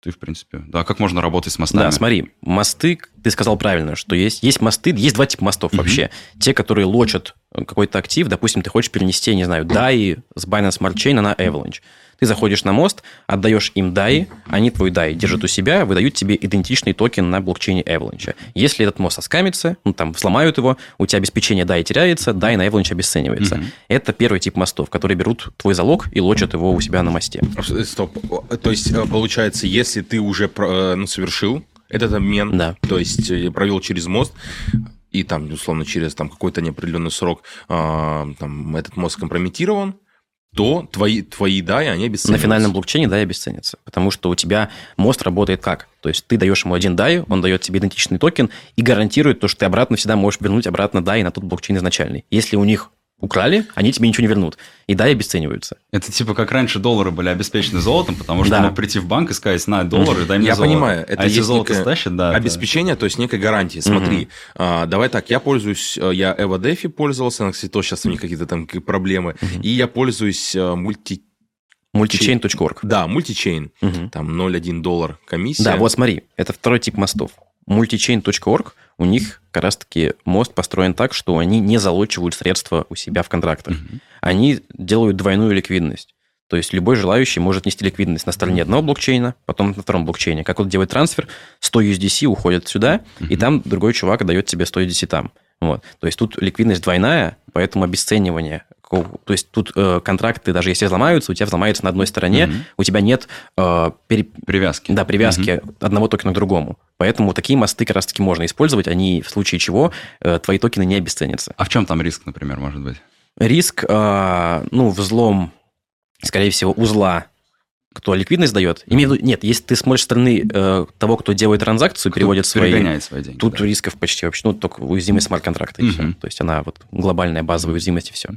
ты, в принципе, да, как можно работать с мостами? Да, смотри, мосты, ты сказал правильно, что есть, есть мосты, есть два типа мостов угу. вообще. Те, которые лочат какой-то актив, допустим, ты хочешь перенести, не знаю, DAI с Binance Smart Chain на Avalanche. Ты заходишь на мост, отдаешь им DAI, они твой DAI держат у себя, выдают тебе идентичный токен на блокчейне Avalanche. Если этот мост оскамится, ну, там, взломают его, у тебя обеспечение DAI теряется, DAI на Avalanche обесценивается. Mm-hmm. Это первый тип мостов, которые берут твой залог и лочат его у себя на мосте. Стоп. То есть, э, получается, если ты уже э, ну, совершил этот обмен, да. то есть э, провел через мост, и там, условно, через там, какой-то неопределенный срок э, там, этот мост компрометирован, то твои, твои DAI, они обесценятся. На финальном блокчейне DAI обесценятся, потому что у тебя мост работает как? То есть ты даешь ему один DAI, он дает тебе идентичный токен и гарантирует то, что ты обратно всегда можешь вернуть обратно DAI на тот блокчейн изначальный. Если у них украли, они тебе ничего не вернут. И да, и обесцениваются. Это типа как раньше доллары были обеспечены золотом, потому что да. мог прийти в банк и сказать, на, доллары, дай мне я золото. Я понимаю, это а есть золото стащат, да. Обеспечение, это... то есть некой гарантии. Смотри, угу. а, давай так, я пользуюсь, э, я EvoDefi пользовался, кстати, то сейчас у них какие-то там проблемы, угу. и я пользуюсь э, мульти Multichain.org. Да, мультичейн. Угу. Там 0,1 доллар комиссия. Да, вот смотри, это второй тип мостов. Multichain.org, у них как раз-таки мост построен так, что они не залочивают средства у себя в контрактах. Mm-hmm. Они делают двойную ликвидность. То есть любой желающий может нести ликвидность на стороне одного блокчейна, потом на втором блокчейне. Как вот делает трансфер, 100 USDC уходит сюда, mm-hmm. и там другой чувак дает тебе 100 USDC там. Вот. То есть тут ликвидность двойная, поэтому обесценивание то есть тут э, контракты, даже если взломаются, у тебя взломаются на одной стороне, угу. у тебя нет э, пере... привязки. Да, привязки угу. одного токена к другому. Поэтому такие мосты как раз-таки можно использовать, они в случае чего э, твои токены не обесценятся. А в чем там риск, например, может быть? Риск, э, ну, взлом, скорее всего, узла кто ликвидность дает. Имею в виду, нет, если ты смотришь со стороны э, того, кто делает транзакцию, кто переводит свои... свои деньги. Тут да. рисков почти вообще, ну, только уязвимость смарт-контракта и все. То есть она вот глобальная базовая уязвимость и все.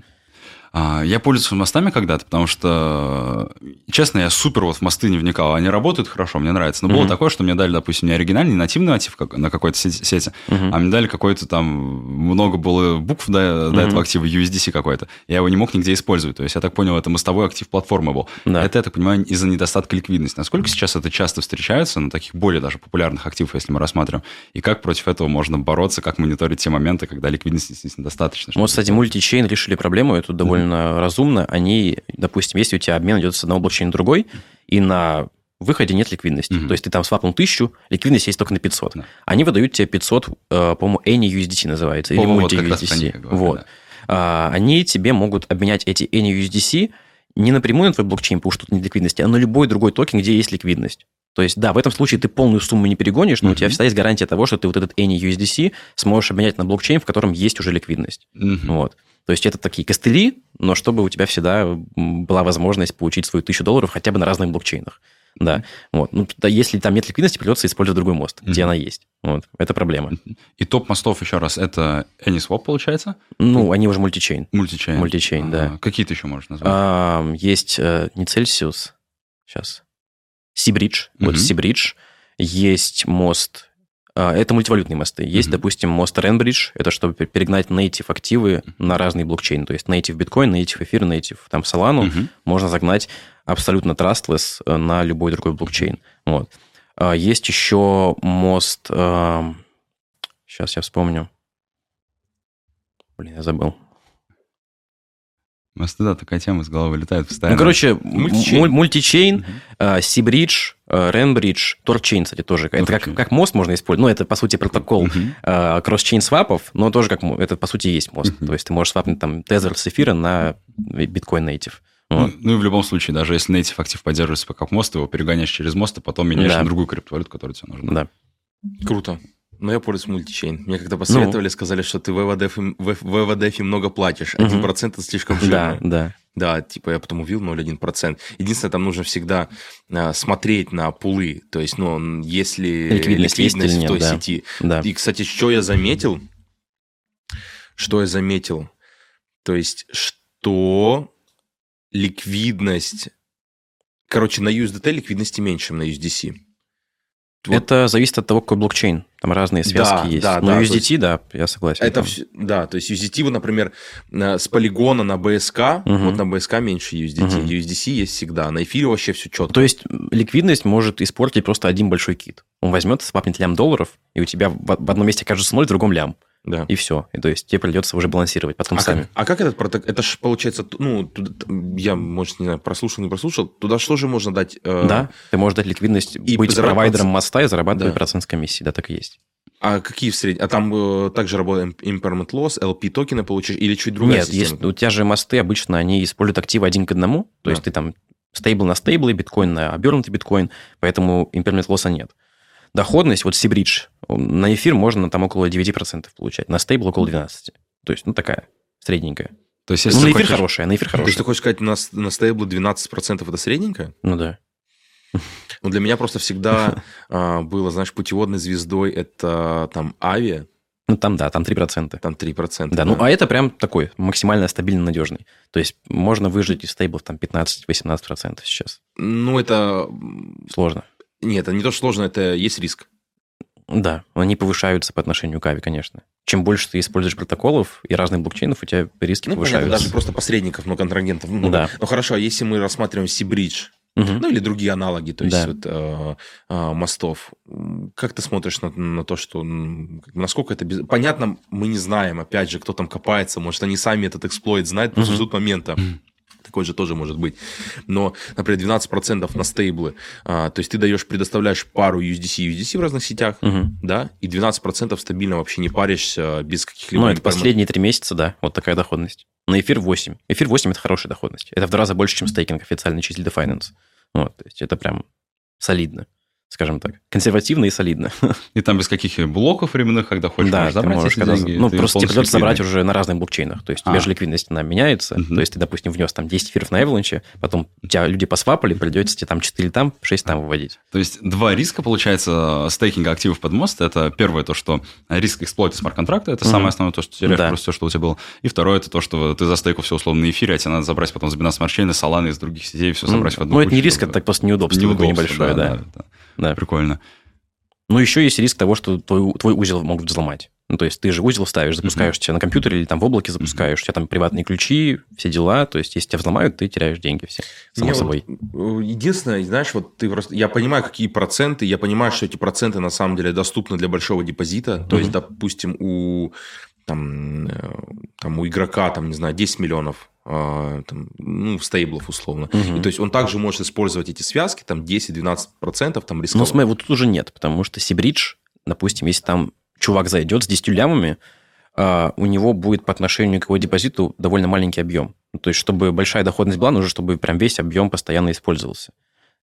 А, я пользовался мостами когда-то, потому что, честно, я супер вот в мосты не вникал. Они работают хорошо, мне нравится. Но mm-hmm. было такое, что мне дали, допустим, не оригинальный, не нативный актив на какой-то сети, mm-hmm. а мне дали какой-то там, много было букв до, до этого актива, USDC какой-то. Я его не мог нигде использовать. То есть, я так понял, это мостовой актив платформы был. Да. Это, я так понимаю, из-за недостатка ликвидности. Насколько сейчас это часто встречается на таких более даже популярных активах, если мы рассматриваем? И как против этого можно бороться, как мониторить те моменты, когда ликвидности действительно достаточно? Вот, кстати, мультичейн решили проблему эту довольно mm-hmm. разумно. Они, допустим, если у тебя обмен идет с одного блокчейна на другой, и на выходе нет ликвидности. Mm-hmm. То есть ты там свапнул 1000, ликвидность есть только на 500. Да. Они выдают тебе 500, э, по-моему, Any называется, или Multi USDC. Вот. вот. Да. А, они тебе могут обменять эти Any USDC не напрямую на твой блокчейн, потому что тут нет ликвидности, а на любой другой токен, где есть ликвидность. То есть, да, в этом случае ты полную сумму не перегонишь, но mm-hmm. у тебя всегда есть гарантия того, что ты вот этот Any USDC сможешь обменять на блокчейн, в котором есть уже ликвидность. Mm-hmm. Вот. То есть это такие костыли, но чтобы у тебя всегда была возможность получить свою тысячу долларов хотя бы на разных блокчейнах. Да, вот. Ну, да, если там нет ликвидности, придется использовать другой мост, mm-hmm. где она есть. Вот, это проблема. И топ мостов, еще раз, это AnySwap, получается? Ну, они уже мультичейн. Мультичейн. Мультичейн, а, да. Какие ты еще можешь назвать? А, есть э, не Celsius, сейчас, Seabridge, mm-hmm. вот Seabridge. Есть мост а, это мультивалютные мосты. Есть, mm-hmm. допустим, мост Renbridge, это чтобы перегнать native активы на разные блокчейны. То есть native биткоин, native эфир, native там Solana mm-hmm. можно загнать абсолютно trustless э, на любой другой блокчейн. Вот. А, есть еще мост... Сейчас я вспомню. Блин, я забыл. Мосты, да, такая тема с головы летает постоянно. Ну, короче, мультичейн, мультичейн Сибридж, Ренбридж, Торчейн, кстати, тоже. Это как, как мост можно использовать. Ну, это, по сути, протокол uh-huh. кросс-чейн свапов, но тоже как это, по сути, есть мост. Uh-huh. То есть ты можешь свапнуть там тезер с эфира на биткоин native. Вот. Ну, ну и в любом случае, даже если native актив поддерживается как мост, ты его перегоняешь через мост, а потом меняешь да. на другую криптовалюту, которая тебе нужна. Да. Круто. Но я пользуюсь мультичейн. Мне когда посоветовали, ну. сказали, что ты в ВВДФ, в много платишь. 1% угу. это слишком жирно. Да, да. Да, типа я потом увидел 0,1%. Единственное, там нужно всегда а, смотреть на пулы. То есть, ну, если ликвидность, ликвидность в той да. сети. Да. И, кстати, что я заметил? Что я заметил? То есть, что ликвидность... Короче, на USDT ликвидности меньше, чем на USDC. Вот. Это зависит от того, какой блокчейн. Там разные связки да, есть. Да, Но да, USDT, есть, да, я согласен. Это все, да, то есть USDT, вот, например, с полигона на BSK, угу. вот на BSK меньше USDT. Угу. USDC есть всегда. На эфире вообще все четко. То есть ликвидность может испортить просто один большой кит. Он возьмет, свапнет лям долларов, и у тебя в одном месте кажется ноль, в другом лям. Да. И все. И, то есть тебе придется уже балансировать потом а сами. Как, а как этот протокол? Это же получается, ну, туда, я, может, не знаю, прослушал, не прослушал, туда что же можно дать? Э... Да, ты можешь дать ликвидность, и быть провайдером моста и зарабатывать да. процент с комиссии. Да, так и есть. А какие в среднем? А там э, также работает impairment loss, LP токены получишь или чуть другая Нет, система? Есть, у тебя же мосты обычно, они используют активы один к одному, то да. есть ты там стейбл на стейбле, биткоин на обернутый биткоин, поэтому impairment лосса нет доходность, вот Сибридж, на эфир можно там около 9% получать, на стейбл около 12%. То есть, ну, такая средненькая. То есть, если ну, на эфир хочешь... хорошая, на эфир хорошая. То есть, ты хочешь сказать, на, на стейблу 12% это средненькая? Ну, да. Ну, для меня просто всегда а, было, знаешь, путеводной звездой это там авиа, ну, там, да, там 3%. Там 3%. Да, да, ну, а это прям такой максимально стабильно надежный. То есть можно выжить из стейблов там 15-18% сейчас. Ну, это... Сложно. Нет, это не то, что сложно, это есть риск. Да, они повышаются по отношению к Ави, конечно. Чем больше ты используешь протоколов и разных блокчейнов, у тебя риски ну, повышаются. Понятно, даже просто посредников, но контрагентов. Ну, да. Ну, хорошо, а если мы рассматриваем Сибридж, угу. ну, или другие аналоги, то есть да. вот, э, э, мостов, как ты смотришь на, на то, что насколько это... Без... Понятно, мы не знаем, опять же, кто там копается, может, они сами этот эксплойт знают, просто угу. ждут момента. Такой же тоже может быть. Но, например, 12% на стейблы. А, то есть ты даешь, предоставляешь пару USDC USDC в разных сетях, угу. да, и 12% стабильно вообще не паришься без каких-либо... Ну, это последние три месяца, да, вот такая доходность. На эфир 8. Эфир 8 – это хорошая доходность. Это в два раза больше, чем стейкинг официальный числитель Finance. Вот, то есть это прям солидно скажем так, консервативно и солидно. И там без каких блоков временных, когда хочешь, да, забрать можешь, эти когда... деньги. Ну, просто тебе придется собрать уже на разных блокчейнах. То есть, а. тебе же ликвидность, она меняется. Угу. То есть, ты, допустим, внес там 10 эфиров на Avalanche, потом тебя люди посвапали, придется тебе там 4 там, 6 там выводить. То есть, два риска, получается, стейкинга активов под мост. Это первое, то, что риск эксплойта смарт-контракта, это угу. самое основное, то, что теряешь да. просто все, что у тебя было. И второе, это то, что ты застейкал все условно на эфире, а тебе надо забрать потом с Binance Smart Chain, Solana из других сетей, все собрать ну, в одну Ну, это не риск, это так просто неудобство, неудобство небольшое, да. да. да. Да. Прикольно. Но еще есть риск того, что твой, твой узел могут взломать. Ну, то есть ты же узел ставишь, запускаешь mm-hmm. тебя на компьютере или там в облаке запускаешь, mm-hmm. у тебя там приватные ключи, все дела. То есть, если тебя взломают, ты теряешь деньги все, само Мне собой. Вот, э, единственное, знаешь, вот ты просто... Я понимаю, какие проценты, я понимаю, что эти проценты на самом деле доступны для большого депозита. То mm-hmm. есть, допустим, у там, э, там у игрока, там, не знаю, 10 миллионов там, ну, стейблов условно. Угу. И, то есть он также может использовать эти связки, там 10-12% там рисковать. Ну, смотри, вот тут уже нет, потому что Сибридж, допустим, если там чувак зайдет с 10 лямами, а, у него будет по отношению к его депозиту довольно маленький объем. То есть, чтобы большая доходность была, нужно, чтобы прям весь объем постоянно использовался.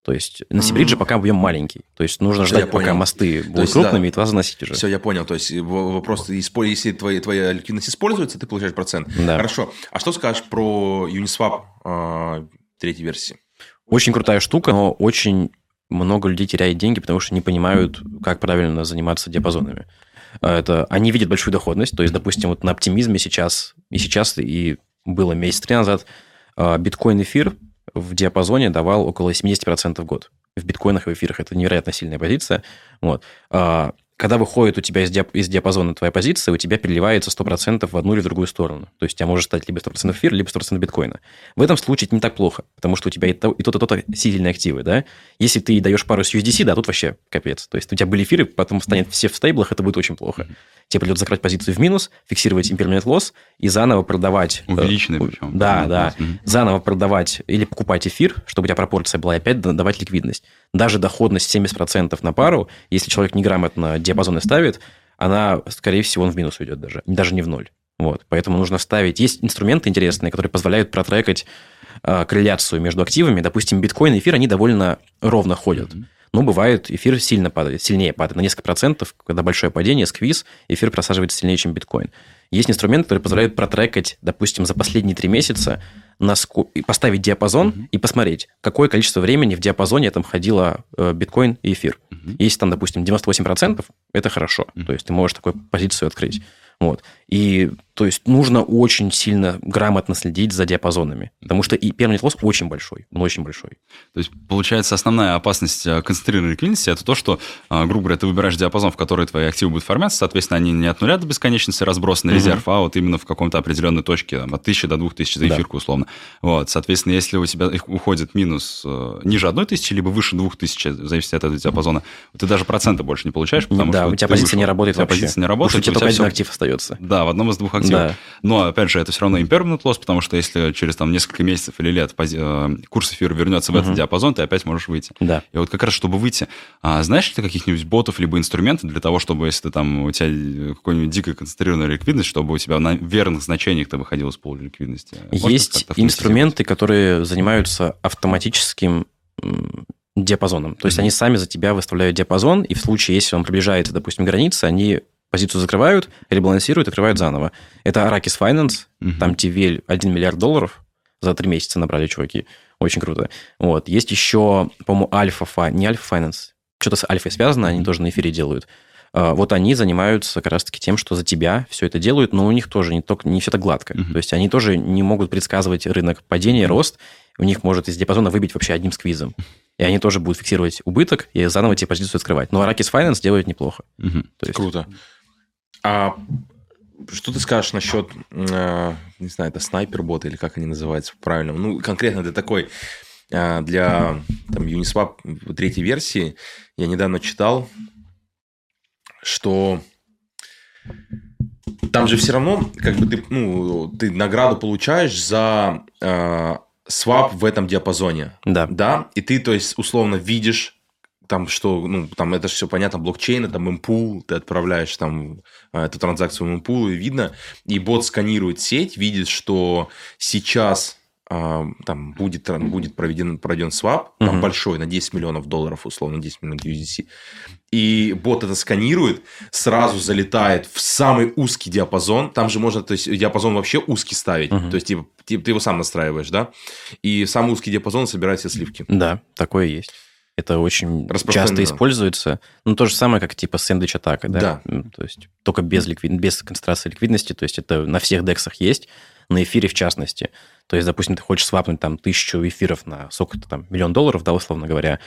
То есть на Сибридже mm-hmm. пока объем маленький. То есть нужно все, ждать, пока понял. мосты будут есть, крупными, да. и тогда заносить уже. Все, я понял. То есть вопрос, если твоя, твоя ликвидность используется, ты получаешь процент. Да. Хорошо. А что скажешь про Uniswap э, третьей версии? Очень крутая штука, но очень много людей теряет деньги, потому что не понимают, как правильно заниматься диапазонами. Это, они видят большую доходность, то есть, допустим, вот на оптимизме сейчас, и сейчас, и было месяц три назад, а, биткоин-эфир в диапазоне давал около 70% в год. В биткоинах и в эфирах. Это невероятно сильная позиция. Вот. А, когда выходит у тебя из, диап- из диапазона твоя позиция, у тебя переливается 100% в одну или в другую сторону. То есть у тебя может стать либо 100% эфира, либо 100% биткоина. В этом случае это не так плохо, потому что у тебя и то, и то, и то, то сильные активы, да. Если ты даешь пару с USDC, да, тут вообще капец. То есть у тебя были эфиры, потом станет все в стейблах, это будет очень плохо. Тебе придется закрыть позицию в минус, фиксировать impermanent loss и заново продавать... Э, Увеличенный причем. Да, да. Mm-hmm. Заново продавать или покупать эфир, чтобы у тебя пропорция была, и опять давать ликвидность. Даже доходность 70% на пару, если человек неграмотно диапазоны ставит, она, скорее всего, он в минус уйдет даже, даже не в ноль. Вот, поэтому нужно ставить... Есть инструменты интересные, которые позволяют протрекать э, корреляцию между активами. Допустим, биткоин и эфир, они довольно ровно ходят. Mm-hmm. Но бывает, эфир сильно падает, сильнее падает, на несколько процентов, когда большое падение, сквиз, эфир просаживается сильнее, чем биткоин. Есть инструменты, которые позволяют протрекать, допустим, за последние три месяца, поставить диапазон uh-huh. и посмотреть, какое количество времени в диапазоне там ходило э, биткоин и эфир. Uh-huh. Если там, допустим, 98%, это хорошо. Uh-huh. То есть ты можешь такую позицию открыть. Вот. И то есть нужно очень сильно грамотно следить за диапазонами, потому что и первый лосс очень большой, он очень большой. То есть, получается, основная опасность э, концентрированной ликвидности – это то, что, э, грубо говоря, ты выбираешь диапазон, в который твои активы будут формироваться, соответственно, они не от нуля до бесконечности разбросаны угу. резерв, а вот именно в каком-то определенной точке, там, от 1000 до 2000 за эфирку, да. условно. Вот, соответственно, если у тебя их уходит минус э, ниже одной тысячи, либо выше двух тысяч, в зависимости от этого диапазона, ты даже процента больше не получаешь, потому да, что у тебя позиция вышел, не работает у тебя вообще. позиция не работает, потому что у тебя только один актив остается. Да, в одном из двух активов. Да. Но опять же, это все равно impermanent loss, потому что если через там несколько месяцев или лет э, курс эфира вернется в uh-huh. этот диапазон, ты опять можешь выйти. Да. И вот как раз, чтобы выйти, а, знаешь ли ты каких-нибудь ботов либо инструментов для того, чтобы, если ты там, у тебя какой-нибудь дикая концентрированная ликвидность, чтобы у тебя на верных значениях ты выходил из поля ликвидности? Можно Есть инструменты, которые занимаются автоматическим диапазоном. То есть mm-hmm. они сами за тебя выставляют диапазон, и в случае, если он приближается, допустим, к границе, они позицию закрывают, ребалансируют, открывают заново. Это Arrakis Finance, угу. там TVL 1 миллиард долларов за три месяца набрали чуваки. Очень круто. Вот. Есть еще, по-моему, Альфа, не Альфа Finance, что-то с Альфой связано, они тоже на эфире делают. А, вот они занимаются как раз-таки тем, что за тебя все это делают, но у них тоже не, только, не все так гладко. Uh-huh. То есть они тоже не могут предсказывать рынок падения, uh-huh. рост. У них может из диапазона выбить вообще одним сквизом. И они тоже будут фиксировать убыток и заново тебе позицию открывать. Но Arrakis Finance делает неплохо. Uh-huh. То есть... Круто. А что ты скажешь насчет, э, не знаю, это снайпер-бот или как они называются правильно? Ну, конкретно для такой, э, для там, Uniswap третьей версии я недавно читал, что там же все равно, как бы ты, ну, ты награду получаешь за э, свап в этом диапазоне. Да. Да. И ты, то есть, условно видишь там что, ну, там это же все понятно, блокчейн, там импул, ты отправляешь там э, эту транзакцию в импул, и видно, и бот сканирует сеть, видит, что сейчас э, там будет, будет проведен, проведен свап, там угу. большой, на 10 миллионов долларов, условно, 10 миллионов USDC, и бот это сканирует, сразу залетает в самый узкий диапазон, там же можно, то есть, диапазон вообще узкий ставить, угу. то есть, типа, ты, ты его сам настраиваешь, да, и самый узкий диапазон собирает все сливки. Да, такое есть. Это очень часто используется. Ну, то же самое, как типа сэндвич-атака, да? Да. То есть только без, ликвид... без концентрации ликвидности, то есть это на всех дексах есть, на эфире в частности. То есть, допустим, ты хочешь свапнуть там тысячу эфиров на сколько-то там миллион долларов, да, условно говоря.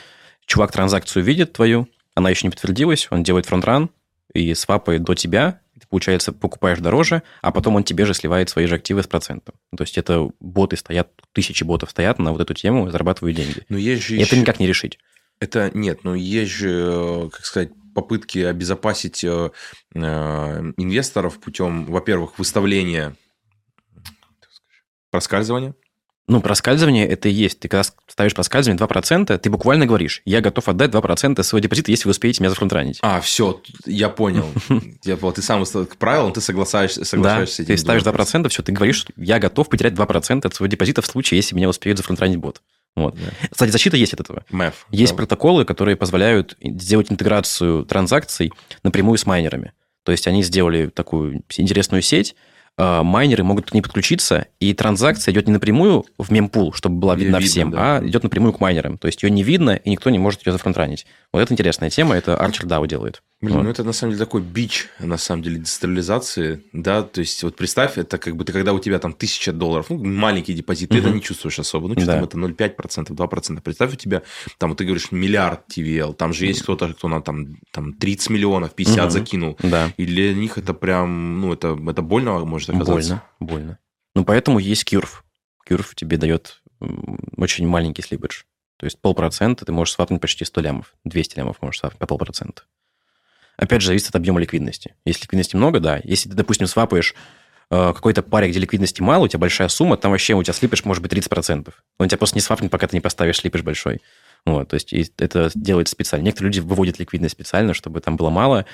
Чувак транзакцию видит твою, она еще не подтвердилась, он делает фронтран и свапает до тебя, ты, получается, покупаешь дороже, а потом он тебе же сливает свои же активы с процентом. То есть это боты стоят, тысячи ботов стоят на вот эту тему и зарабатывают деньги. Но есть же и еще... это никак не решить. Это нет, ну есть же, как сказать, попытки обезопасить э, э, инвесторов путем, во-первых, выставления проскальзывания. Ну, проскальзывание это и есть. Ты когда ставишь проскальзывание 2%, ты буквально говоришь, я готов отдать 2% своего депозита, если вы успеете меня зафронтранить. А, все, я понял. Я понял, ты сам к правилам, ты соглашаешься, соглашаешься с этим. ты ставишь 2%, все, ты говоришь, я готов потерять 2% от своего депозита в случае, если меня успеют зафронтранить бот. Вот. Да. Кстати, защита есть от этого. MEF, есть да. протоколы, которые позволяют сделать интеграцию транзакций напрямую с майнерами. То есть они сделали такую интересную сеть, а, майнеры могут к ней подключиться, и транзакция идет не напрямую в мемпул, чтобы была видна видно, всем, да. а идет напрямую к майнерам. То есть ее не видно, и никто не может ее зафронтранить. Вот это интересная тема, это Archer DAO делает. Блин, вот. ну это на самом деле такой бич, на самом деле, децентрализации, да, то есть вот представь, это как бы ты, когда у тебя там тысяча долларов, ну, маленький депозит, ты угу. это не чувствуешь особо, ну, что да. там это 0,5%, 2%, представь у тебя, там, вот ты говоришь, миллиард TVL, там же есть кто-то, кто на там, там 30 миллионов, 50 угу. закинул, да. и для них это прям, ну, это, это больно может оказаться. Больно, больно. Ну, поэтому есть Curve. Curve тебе дает очень маленький слибидж. То есть полпроцента ты можешь свапнуть почти 100 лямов. 200 лямов можешь свапнуть по полпроцента. Опять же, зависит от объема ликвидности. Если ликвидности много, да. Если ты, допустим, свапаешь э, какой-то паре, где ликвидности мало, у тебя большая сумма, там вообще у тебя слипыш может быть 30%. Он тебя просто не свапнет, пока ты не поставишь слипыш большой. Вот, то есть это делается специально. Некоторые люди выводят ликвидность специально, чтобы там было мало,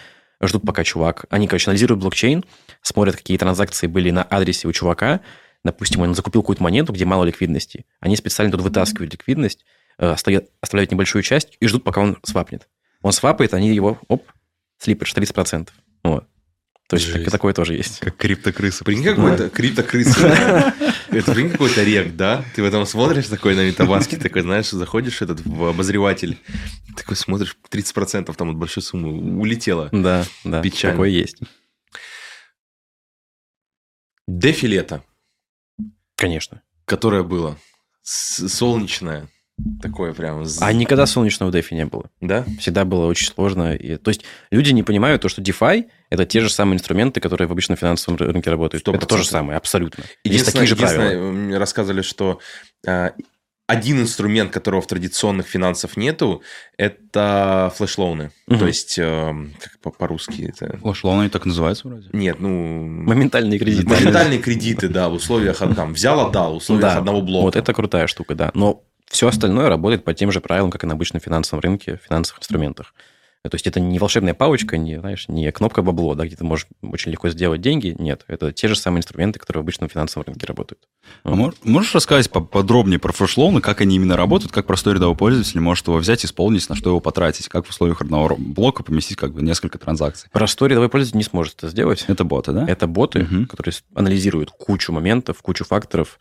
ждут пока чувак. Они, короче, анализируют блокчейн, смотрят, какие транзакции были на адресе у чувака. Допустим, он закупил какую-то монету, где мало ликвидности. Они специально тут вытаскивают ликвидность, э, оставляют небольшую часть и ждут, пока он свапнет. Он свапает, они его, оп, слипаешь 30%. Вот. То есть Жесть. такое тоже есть. Как криптокрыса. Прикинь, какой-то криптокрыса. Это, прикинь, какой-то рек, да? Ты в этом смотришь такой на метабаске, такой, знаешь, заходишь этот в обозреватель, такой смотришь, 30% там от большой суммы улетело. Да, да. Печально. Такое есть. Дефилета. Конечно. Которое было. Солнечное. Такое прям... А никогда солнечного DeFi не было. Да? Всегда было очень сложно. И, то есть люди не понимают то, что DeFi – это те же самые инструменты, которые в обычном финансовом рынке работают. 100%. Это то же самое, абсолютно. Есть такие же правила. рассказывали, что э, один инструмент, которого в традиционных финансах нету, это флеш-лоуны. Угу. То есть, э, как по-русски это... Флеш-лоуны так называются вроде? Нет, ну... Моментальные кредиты. Моментальные кредиты, да, в условиях там взял, отдал, в условиях да, одного блока. Вот это крутая штука, да. Но все остальное работает по тем же правилам, как и на обычном финансовом рынке, финансовых инструментах. То есть это не волшебная палочка, не, знаешь, не кнопка бабло, да, где ты можешь очень легко сделать деньги. Нет, это те же самые инструменты, которые в обычном финансовом рынке работают. А вот. можешь рассказать поподробнее про фрешлоуны, как они именно работают, как простой рядовой пользователь может его взять, исполнить, на что его потратить, как в условиях одного блока поместить как бы несколько транзакций? Простой рядовой пользователь не сможет это сделать. Это боты, да? Это боты, угу. которые анализируют кучу моментов, кучу факторов,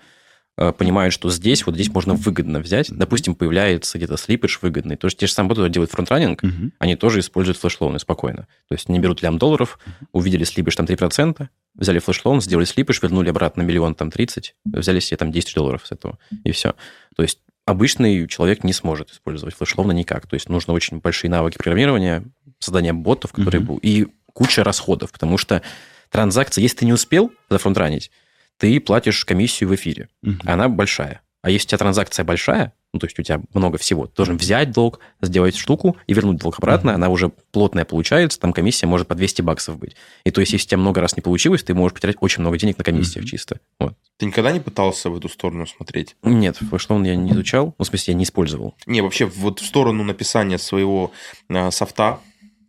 понимают, что здесь, вот здесь можно выгодно взять. Допустим, появляется где-то слипыш выгодный. То есть те же самые боты делают фронтранинг, uh-huh. они тоже используют флеш-лоуны спокойно. То есть они берут лям долларов, увидели slippage там 3%, взяли flash loan, сделали slippage, вернули обратно миллион там 30, взяли себе там 10 долларов с этого, и все. То есть обычный человек не сможет использовать flash loan ы никак. То есть нужно очень большие навыки программирования, создания ботов, которые... Uh-huh. И куча расходов, потому что транзакции, если ты не успел зафронтранить, ты платишь комиссию в эфире. Угу. Она большая. А если у тебя транзакция большая, ну, то есть у тебя много всего, ты должен взять долг, сделать штуку и вернуть долг обратно, м она уже плотная получается, там комиссия может по 200 баксов быть. И то есть, если у тебя много раз не получилось, ты можешь потерять очень много денег на комиссиях mm чисто. Вот. Ты никогда не пытался в эту сторону смотреть? Нет, флешлоун я не изучал, ну, в смысле, я не использовал. Не, вообще, вот в сторону написания своего э, софта,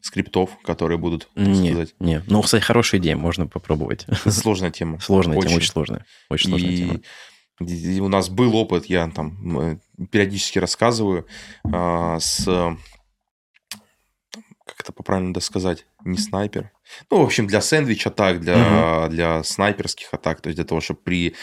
скриптов, которые будут, так нет, сказать. Нет, ну, кстати, хорошая идея, можно попробовать. Сложная тема. Сложная очень. тема, очень сложная. Очень сложная и... тема. И у нас был опыт, я там периодически рассказываю, а, с как это по-правильному да сказать, не снайпер. Ну, в общем, для сэндвич атак, для, угу. для снайперских атак, то есть для того, чтобы при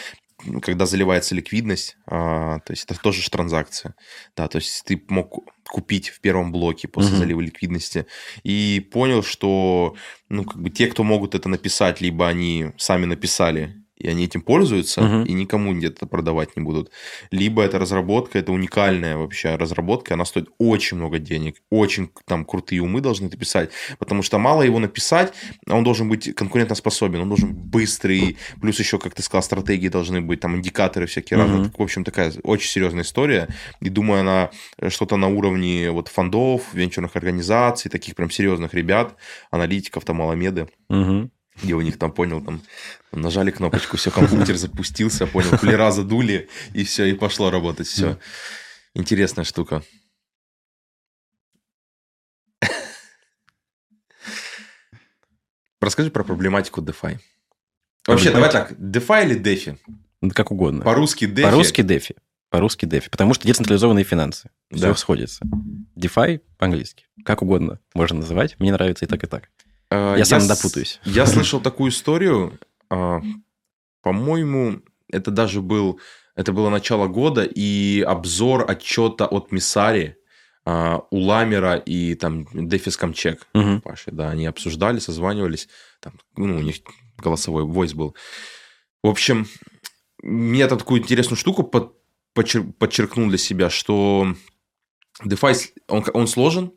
когда заливается ликвидность, а, то есть это тоже же транзакция, да, то есть ты мог купить в первом блоке после угу. залива ликвидности и понял, что ну как бы те, кто могут это написать, либо они сами написали и они этим пользуются, угу. и никому где-то продавать не будут. Либо это разработка, это уникальная вообще разработка, она стоит очень много денег, очень там крутые умы должны это писать, потому что мало его написать, а он должен быть конкурентоспособен, он должен быть быстрый, плюс еще, как ты сказал, стратегии должны быть, там индикаторы всякие угу. разные. В общем, такая очень серьезная история, и думаю, она что-то на уровне вот фондов, венчурных организаций, таких прям серьезных ребят, аналитиков, там, Аламеды. Угу где у них там, понял, там нажали кнопочку, все, компьютер запустился, понял, кулера задули, и все, и пошло работать, все. Интересная штука. Расскажи про проблематику DeFi. Вообще, давай так, DeFi или DeFi? Как угодно. По-русски DeFi? По-русски DeFi. По-русски DeFi. Потому что децентрализованные финансы. Все да. сходится. DeFi по-английски. Как угодно можно называть. Мне нравится и так, и так. А, я, я сам допутаюсь. Я слышал такую историю. А, по-моему, это даже был... Это было начало года, и обзор отчета от Миссари а, у Ламера и там Дефис Камчек, угу. Паши, да, они обсуждали, созванивались, там, ну, у них голосовой войс был. В общем, мне там такую интересную штуку под, подчеркнул для себя, что DeFi, он, он сложен,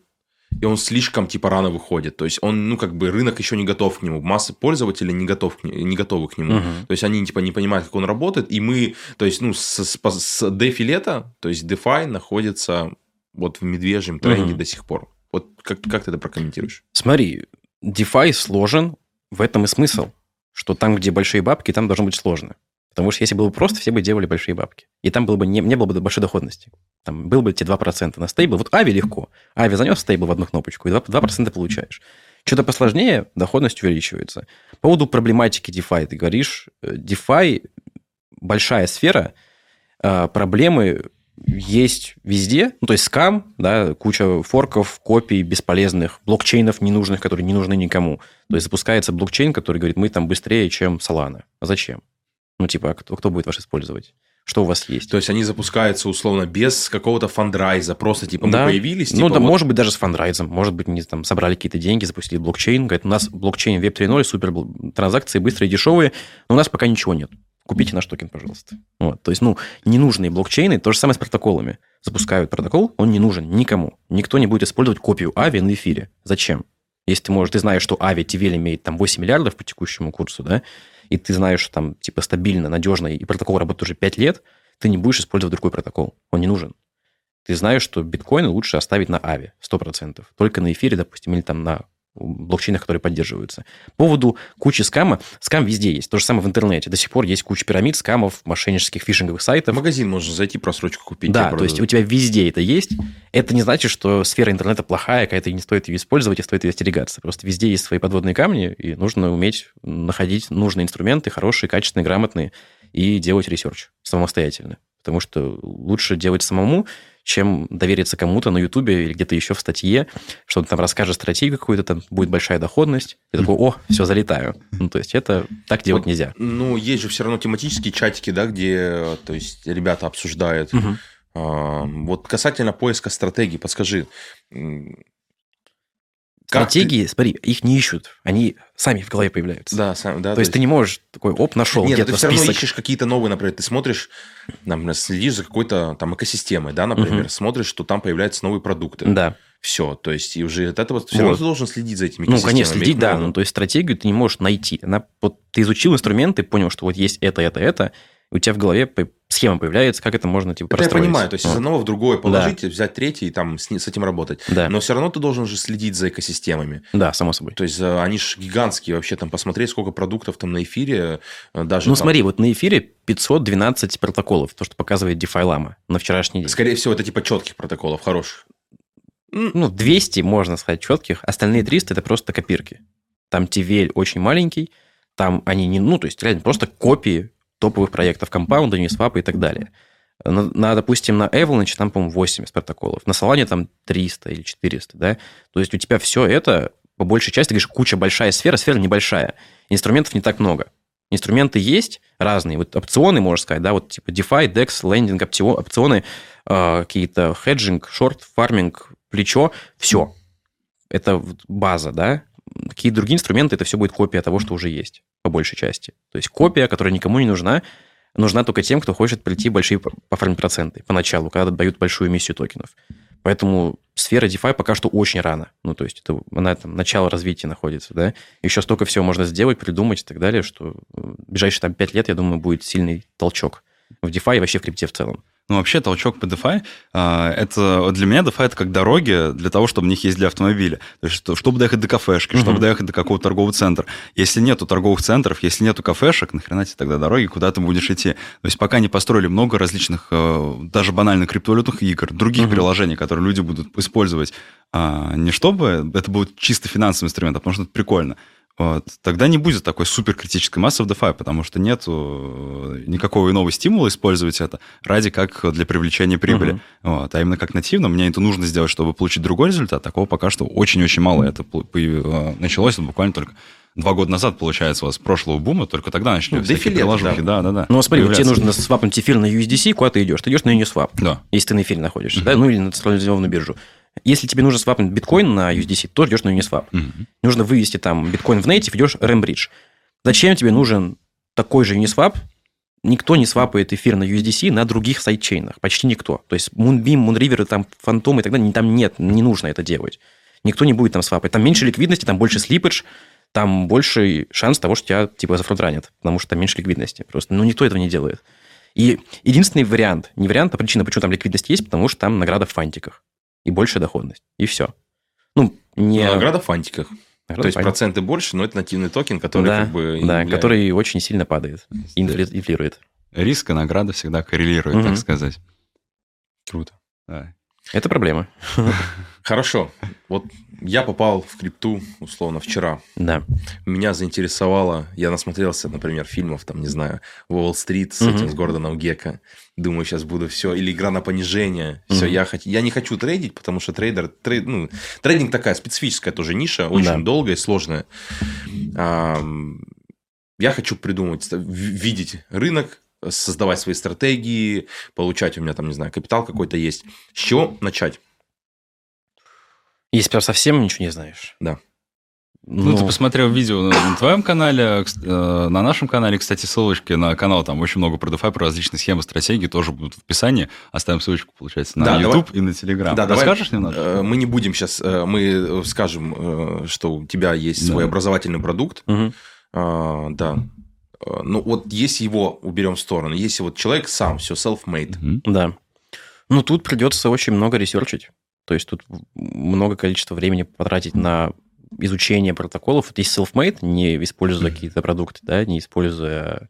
и он слишком типа рано выходит. То есть он, ну, как бы рынок еще не готов к нему, масса пользователей не, готов к, не готовы к нему. Uh-huh. То есть они типа не понимают, как он работает, и мы, то есть, ну, с, с, с DeFi лета, то есть DeFi находится вот в медвежьем тренде uh-huh. до сих пор. Вот как, как ты это прокомментируешь? Смотри, DeFi сложен, в этом и смысл, что там, где большие бабки, там должно быть сложно. Потому что если было бы просто, все бы делали большие бабки. И там было бы не, не было бы большой доходности. Там был бы те 2% на стейбл. Вот Ави легко. Ави занес стейбл в одну кнопочку, и 2%, 2% получаешь. Что-то посложнее, доходность увеличивается. По поводу проблематики DeFi, ты говоришь, э, DeFi большая сфера, а, проблемы есть везде, ну, то есть скам, да, куча форков, копий бесполезных, блокчейнов ненужных, которые не нужны никому. То есть запускается блокчейн, который говорит, мы там быстрее, чем Solana. А зачем? Ну, типа, а кто, кто будет ваш использовать? Что у вас есть? То есть они запускаются условно без какого-то фандрайза, просто типа да. мы появились. Ну, типа, ну да, вот... может быть даже с фандрайзом, может быть не там собрали какие-то деньги, запустили блокчейн, говорят, у нас блокчейн Web 3.0, супер транзакции быстрые, дешевые, но у нас пока ничего нет. Купите наш токен, пожалуйста. Вот. То есть, ну, ненужные блокчейны, то же самое с протоколами. Запускают протокол, он не нужен никому. Никто не будет использовать копию Ави на эфире. Зачем? Если ты можешь, ты знаешь, что Ави TVL имеет там 8 миллиардов по текущему курсу, да, и ты знаешь, что там типа стабильно, надежно, и протокол работает уже 5 лет, ты не будешь использовать другой протокол. Он не нужен. Ты знаешь, что биткоин лучше оставить на Ави 100%. Только на эфире, допустим, или там на блокчейнах, которые поддерживаются. По поводу кучи скама, скам везде есть. То же самое в интернете. До сих пор есть куча пирамид, скамов, мошеннических фишинговых сайтов. В магазин можно зайти, просрочку купить. Да, то есть у тебя везде это есть. Это не значит, что сфера интернета плохая, какая-то, не стоит ее использовать, и стоит ее остерегаться. Просто везде есть свои подводные камни, и нужно уметь находить нужные инструменты, хорошие, качественные, грамотные, и делать research самостоятельно. Потому что лучше делать самому, чем довериться кому-то на Ютубе или где-то еще в статье, что он там расскажет стратегию какую-то, там будет большая доходность. И такой, о, все, залетаю. Ну, то есть это так делать вот, нельзя. Ну, есть же все равно тематические чатики, да, где, то есть, ребята обсуждают. Угу. Вот касательно поиска стратегии, подскажи, Стратегии, ты... смотри, их не ищут, они сами в голове появляются. Да, сам, да. То, то есть, ты не можешь такой, оп, нашел. Нет, ты все равно ищешь какие-то новые, например, ты смотришь, например, следишь за какой-то там экосистемой, да, например, угу. смотришь, что там появляются новые продукты. Да. Все, то есть и уже от этого все вот. равно ты должен следить за этими Ну, конечно, следить, да, ну, то есть стратегию ты не можешь найти. Она, вот, ты изучил инструменты, понял, что вот есть это, это, это, у тебя в голове схема появляется, как это можно типа, это я понимаю, то есть вот. из одного в другое положить, да. взять третий и там с, с этим работать. Да. Но все равно ты должен же следить за экосистемами. Да, само собой. То есть э, они же гигантские вообще, там посмотреть, сколько продуктов там на эфире. Э, даже ну там... смотри, вот на эфире 512 протоколов, то, что показывает DeFi Lama на вчерашний день. Скорее всего, это типа четких протоколов, хороших. Ну, 200, можно сказать, четких, остальные 300 – это просто копирки. Там TVL очень маленький, там они не, ну, то есть реально просто копии топовых проектов, компаунда, Uniswap и так далее. На, на, допустим, на Avalanche там, по-моему, 80 протоколов, на Solana там 300 или 400, да? То есть у тебя все это, по большей части, ты говоришь, куча большая сфера, сфера небольшая. Инструментов не так много. Инструменты есть разные. Вот опционы, можно сказать, да, вот типа DeFi, DEX, lending, опционы, э, какие-то hedging, short, farming, плечо, все. Это база, да? Какие другие инструменты, это все будет копия того, что уже есть, по большей части. То есть копия, которая никому не нужна, нужна только тем, кто хочет прийти большие пофармить проценты поначалу, когда дают большую эмиссию токенов. Поэтому сфера DeFi пока что очень рано. Ну, то есть это, она там начало развития находится, да. Еще столько всего можно сделать, придумать и так далее, что в ближайшие там 5 лет, я думаю, будет сильный толчок в DeFi и вообще в крипте в целом. Ну, вообще, толчок по DeFi, а, это для меня DeFi это как дороги для того, чтобы в них ездили автомобили. То есть, чтобы доехать до кафешки, uh-huh. чтобы доехать до какого-то торгового центра. Если нету торговых центров, если нету кафешек, нахрена тебе тогда дороги, куда ты будешь идти? То есть, пока не построили много различных, э, даже банальных криптовалютных игр, других uh-huh. приложений, которые люди будут использовать, а, не чтобы это будет чисто финансовый инструмент, а потому что это прикольно. Вот. Тогда не будет такой суперкритической массы в DeFi, потому что нет никакого иного стимула использовать это ради как для привлечения прибыли. Uh-huh. Вот. А именно как нативно, мне это нужно сделать, чтобы получить другой результат. Такого пока что очень-очень мало. Это э, началось буквально только два года назад, получается, у вас прошлого бума, только тогда начали ну, всякие приложухи. Да. да, да, да. Ну, смотри, тебе нужно свапнуть эфир на USDC, куда ты идешь? Ты идешь на Uniswap, да. если ты на эфире находишься, uh-huh. да, ну или на централизованную биржу. Если тебе нужно свапнуть биткоин на USDC, то идешь на Uniswap. Mm-hmm. Нужно вывести там биткоин в native, идешь Rambridge. Зачем тебе нужен такой же Uniswap? Никто не свапает эфир на USDC на других сайдчейнах. Почти никто. То есть Moonbeam, Moonriver, там Phantom и так далее, там нет, не нужно это делать. Никто не будет там свапать. Там меньше ликвидности, там больше слипаж, там больше шанс того, что тебя типа зафронтранят, потому что там меньше ликвидности. Просто, ну, никто этого не делает. И единственный вариант, не вариант, а причина, почему там ликвидность есть, потому что там награда в фантиках и большая доходность. И все. Ну, не... Ну, награда в фантиках. Награда То есть фантик. проценты больше, но это нативный токен, который да, как бы... Да, который очень сильно падает, инфли... инфлирует. Риск и награда всегда коррелируют, угу. так сказать. Круто. Да. Это проблема. Хорошо. Вот я попал в крипту, условно, вчера. Да. Меня заинтересовало, я насмотрелся, например, фильмов, там, не знаю, Уолл-стрит с угу. этим, с Гордоном Гекко. Думаю, сейчас буду все. Или игра на понижение. Все, угу. я, хот... я не хочу трейдить, потому что трейдер... Трейд... Ну, трейдинг такая специфическая тоже ниша, очень да. долгая и сложная. А, я хочу придумать, видеть рынок, создавать свои стратегии, получать у меня там, не знаю, капитал какой-то есть. С чего начать? Если прям совсем ничего не знаешь. Да. Ну, ну, ты посмотрел видео на, твоем канале, э, на нашем канале, кстати, ссылочки на канал, там очень много про DeFi, про различные схемы, стратегии тоже будут в описании. Оставим ссылочку, получается, на да, YouTube давай. и на Telegram. Да, Расскажешь давай, немножко? Э, мы не будем сейчас, э, мы скажем, что у тебя есть да. свой образовательный продукт. Угу. А, да. Ну, вот если его уберем в сторону, если вот человек сам, все self-made. Да. Ну, тут придется очень много ресерчить. То есть тут много количества времени потратить на изучение протоколов. Вот есть self-made, не используя какие-то продукты, да, не используя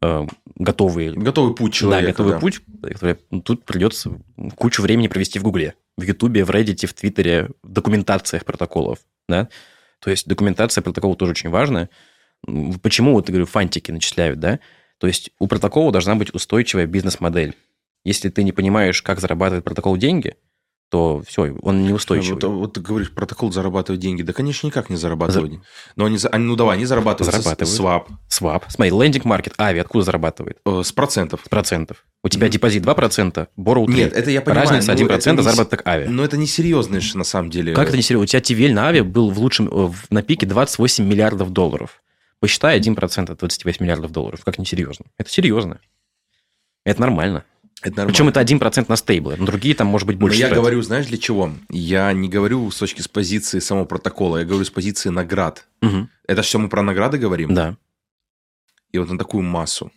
э, готовые... Готовый путь человека. Да, готовый да. путь. Который, ну, тут придется кучу времени провести в Гугле, в Ютубе, в Reddit, в Твиттере, в документациях протоколов, да. То есть документация протокола тоже очень важна. Почему, вот, говорю, фантики начисляют, да? То есть у протокола должна быть устойчивая бизнес-модель. Если ты не понимаешь, как зарабатывает протокол деньги, то все, он неустойчивый. Вот, вот ты говоришь, протокол зарабатывает деньги. Да, конечно, никак не зарабатывает. За... Но они, они, ну давай, они зарабатывают. Зарабатывают. Swap. Swap. Смотри, lending market, Aave, откуда зарабатывает? Э, с процентов. С процентов. У тебя депозит 2%, borrow 3. Нет, это я понимаю. Разница 1%, ну, заработок Aave. Но это не серьезно на самом деле. Как это не серьезно? У тебя TVL на Aave был в лучшем, э, на пике 28 миллиардов долларов. Посчитай 1% от 28 миллиардов долларов. Как не серьезно? Это серьезно. Это нормально. Это нормально. Причем это 1% на стейблы, но другие там может быть больше. Но я говорю, знаешь, для чего? Я не говорю с точки с позиции самого протокола, я говорю с позиции наград. Угу. Это все мы про награды говорим? Да. И вот на такую массу.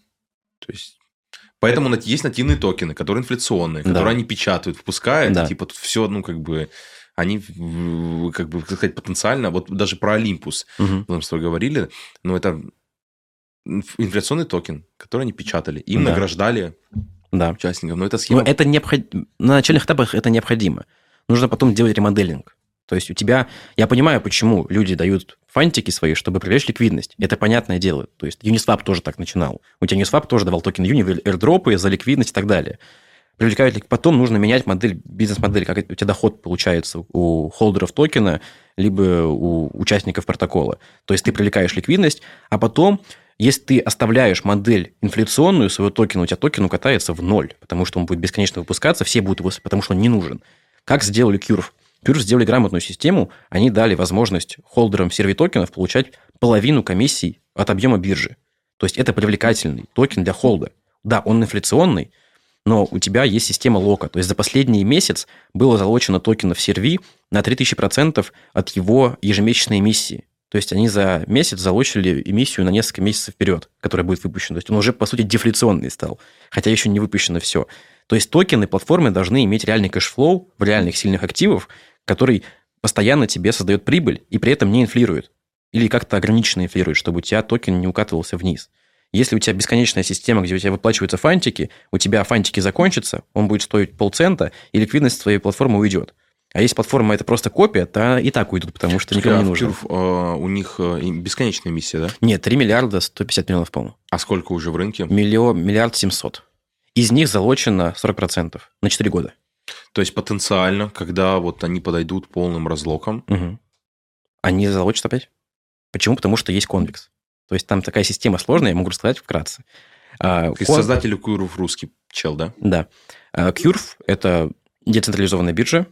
То есть Поэтому есть нативные токены, которые инфляционные, которые да. они печатают, впускают, да. типа тут все, ну, как бы, они, как бы, как сказать, потенциально, вот даже про Olympus, угу. мы с тобой говорили, но это инфляционный токен, который они печатали, им да. награждали да. участников. Но это схема... Но это необход... На начальных этапах это необходимо. Нужно потом делать remodeling. То есть у тебя... Я понимаю, почему люди дают фантики свои, чтобы привлечь ликвидность. Это понятное дело. То есть Uniswap тоже так начинал. У тебя Uniswap тоже давал токен Uni, airdrop ы за ликвидность и так далее. Привлекают ли... Потом нужно менять модель, бизнес-модель, как у тебя доход получается у холдеров токена, либо у участников протокола. То есть ты привлекаешь ликвидность, а потом если ты оставляешь модель инфляционную своего токена, у тебя токен укатается в ноль, потому что он будет бесконечно выпускаться, все будут его, потому что он не нужен. Как сделали Curve? Curve сделали грамотную систему, они дали возможность холдерам CRV-токенов получать половину комиссий от объема биржи. То есть это привлекательный токен для холда. Да, он инфляционный, но у тебя есть система лока. То есть за последний месяц было залочено токенов CRV на 3000% от его ежемесячной эмиссии. То есть они за месяц залочили эмиссию на несколько месяцев вперед, которая будет выпущена. То есть он уже, по сути, дефляционный стал, хотя еще не выпущено все. То есть токены платформы должны иметь реальный cash flow в реальных сильных активов, который постоянно тебе создает прибыль и при этом не инфлирует. Или как-то ограниченно инфлирует, чтобы у тебя токен не укатывался вниз. Если у тебя бесконечная система, где у тебя выплачиваются фантики, у тебя фантики закончатся, он будет стоить полцента, и ликвидность твоей платформы уйдет. А если платформа это просто копия, то и так уйдут, потому что никому не нужно. А у них э, бесконечная миссия, да? Нет, 3 миллиарда 150 миллионов, по-моему. А сколько уже в рынке? Миллион, миллиард 700. Из них залочено 40% на 4 года. То есть потенциально, когда вот они подойдут полным разлоком... Угу. Они залочат опять? Почему? Потому что есть конвекс. То есть там такая система сложная, я могу рассказать вкратце. А, Ты Кон... создатель Curve русский чел, да? Да. Curve – это децентрализованная биржа,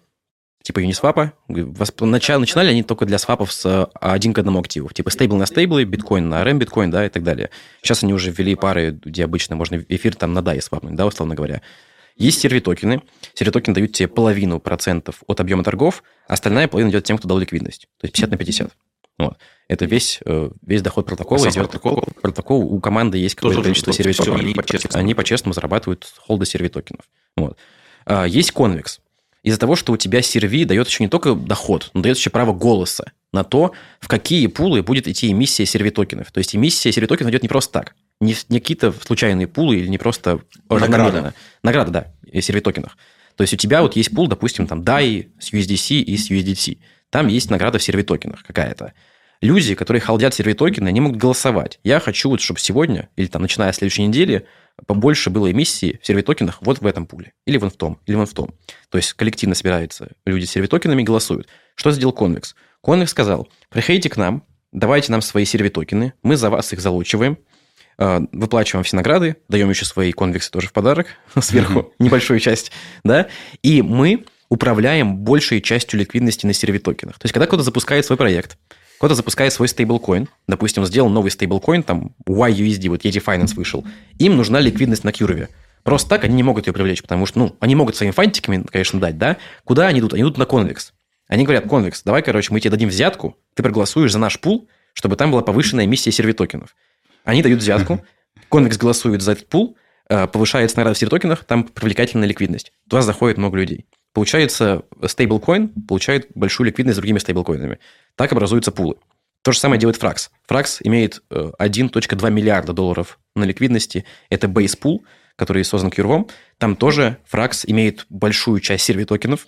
типа Uniswap. Начали, начинали они только для свапов с а, один к одному активов. Типа стейбл на стейблы, биткоин на RM биткоин, да, и так далее. Сейчас они уже ввели пары, где обычно можно эфир там на DAI свапнуть, да, условно говоря. Есть сервитокены. Сервитокены дают тебе половину процентов от объема торгов, а остальная половина идет тем, кто дал ликвидность. То есть 50 на 50. Вот. Это весь, э, весь доход протокола идет. Протокол? протокол у команды есть какое-то количество сервитокенов. Они, по они по-честному зарабатывают холды сервитокенов. Вот. А, есть конвекс из-за того, что у тебя серви дает еще не только доход, но дает еще право голоса на то, в какие пулы будет идти эмиссия сервитокенов. То есть эмиссия сервитокенов идет не просто так. Не, не какие-то случайные пулы или не просто Награда. Награда, да, сервитокенах. То есть у тебя вот есть пул, допустим, там DAI с USDC и с USDT. Там есть награда в сервитокенах какая-то. Люди, которые халдят сервитокены, они могут голосовать. Я хочу, вот, чтобы сегодня, или там, начиная с следующей недели, побольше было эмиссии в сервитокенах вот в этом пуле. Или вон в том, или вон в том. То есть коллективно собираются люди с сервитокенами и голосуют. Что сделал Convex? Convex сказал, приходите к нам, давайте нам свои сервитокены, мы за вас их залучиваем, э, выплачиваем все награды, даем еще свои конвексы тоже в подарок, сверху небольшую часть, да, и мы управляем большей частью ликвидности на сервитокенах. То есть, когда кто-то запускает свой проект, кто-то запускает свой стейблкоин, допустим, сделал новый стейблкоин, там YUSD, вот Yeti Finance вышел, им нужна ликвидность на Кюрве. Просто так они не могут ее привлечь, потому что, ну, они могут своими фантиками, конечно, дать, да? Куда они идут? Они идут на конвекс. Они говорят, конвекс, давай, короче, мы тебе дадим взятку, ты проголосуешь за наш пул, чтобы там была повышенная эмиссия сервитокенов. Они дают взятку, конвекс голосует за этот пул, э, повышается награда в сервитокенах, там привлекательная ликвидность. Туда заходит много людей. Получается, стейблкоин получает большую ликвидность с другими стейблкоинами. Так образуются пулы. То же самое делает Frax. Frax имеет 1.2 э, миллиарда долларов на ликвидности. Это pool, который создан Кюрвом. Там тоже Frax имеет большую часть серви-токенов,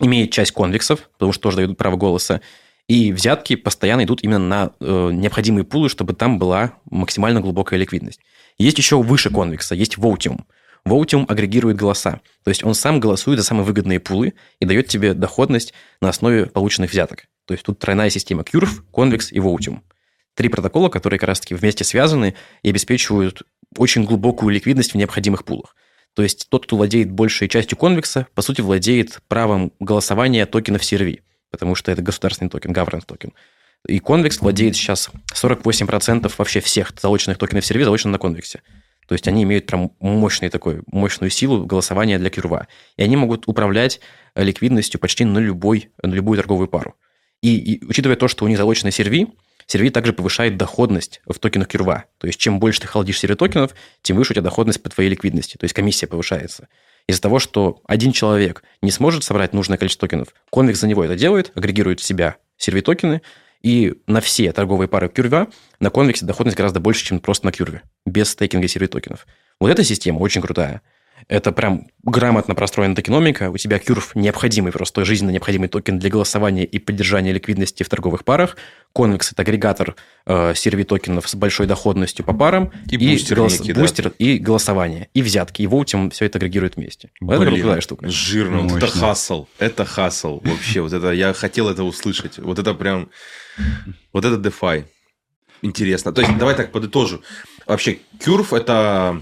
имеет часть конвексов, потому что тоже дают право голоса. И взятки постоянно идут именно на э, необходимые пулы, чтобы там была максимально глубокая ликвидность. Есть еще выше конвекса, есть Votium. Votium агрегирует голоса. То есть он сам голосует за самые выгодные пулы и дает тебе доходность на основе полученных взяток. То есть тут тройная система Curve, Convex и Votium. Три протокола, которые как раз-таки вместе связаны и обеспечивают очень глубокую ликвидность в необходимых пулах. То есть тот, кто владеет большей частью Convex а, по сути, владеет правом голосования токенов CRV, потому что это государственный токен, governance токен. И Convex владеет сейчас 48% вообще всех залоченных токенов CRV залочено на Convex е. То есть они имеют прям мощный такой, мощную силу голосования для Curve а. И они могут управлять ликвидностью почти на, любой, на любую торговую пару. И, и учитывая то, что у них залочены CRV, CRV также повышает доходность в токенах Curve а. То есть, чем больше ты холдишь CRV токенов, тем выше у тебя доходность по твоей ликвидности. То есть, комиссия повышается. Из-за того, что один человек не сможет собрать нужное количество токенов, Convex за него это делает, агрегирует в себя CRV токены, и на все торговые пары Curve а на Convex е доходность гораздо больше, чем просто на Curve е, без стейкинга CRV токенов. Вот эта система очень крутая. Это прям грамотно простроена токеномика. У тебя Curve необходимый, просто жизненно необходимый токен для голосования и поддержания ликвидности в торговых парах. Convex – это агрегатор э, CRV-токенов с большой доходностью по парам. И, и бустер, голос, некий, бустер да? и голосование. И взятки. И Votium все это агрегирует вместе. Блин, это крутая штука. Жирно. Вот это хасл. Это хасл. Вообще, вот это я хотел это услышать. Вот это прям... Вот это DeFi. Интересно. То есть, давай так подытожу. Вообще, Curve – это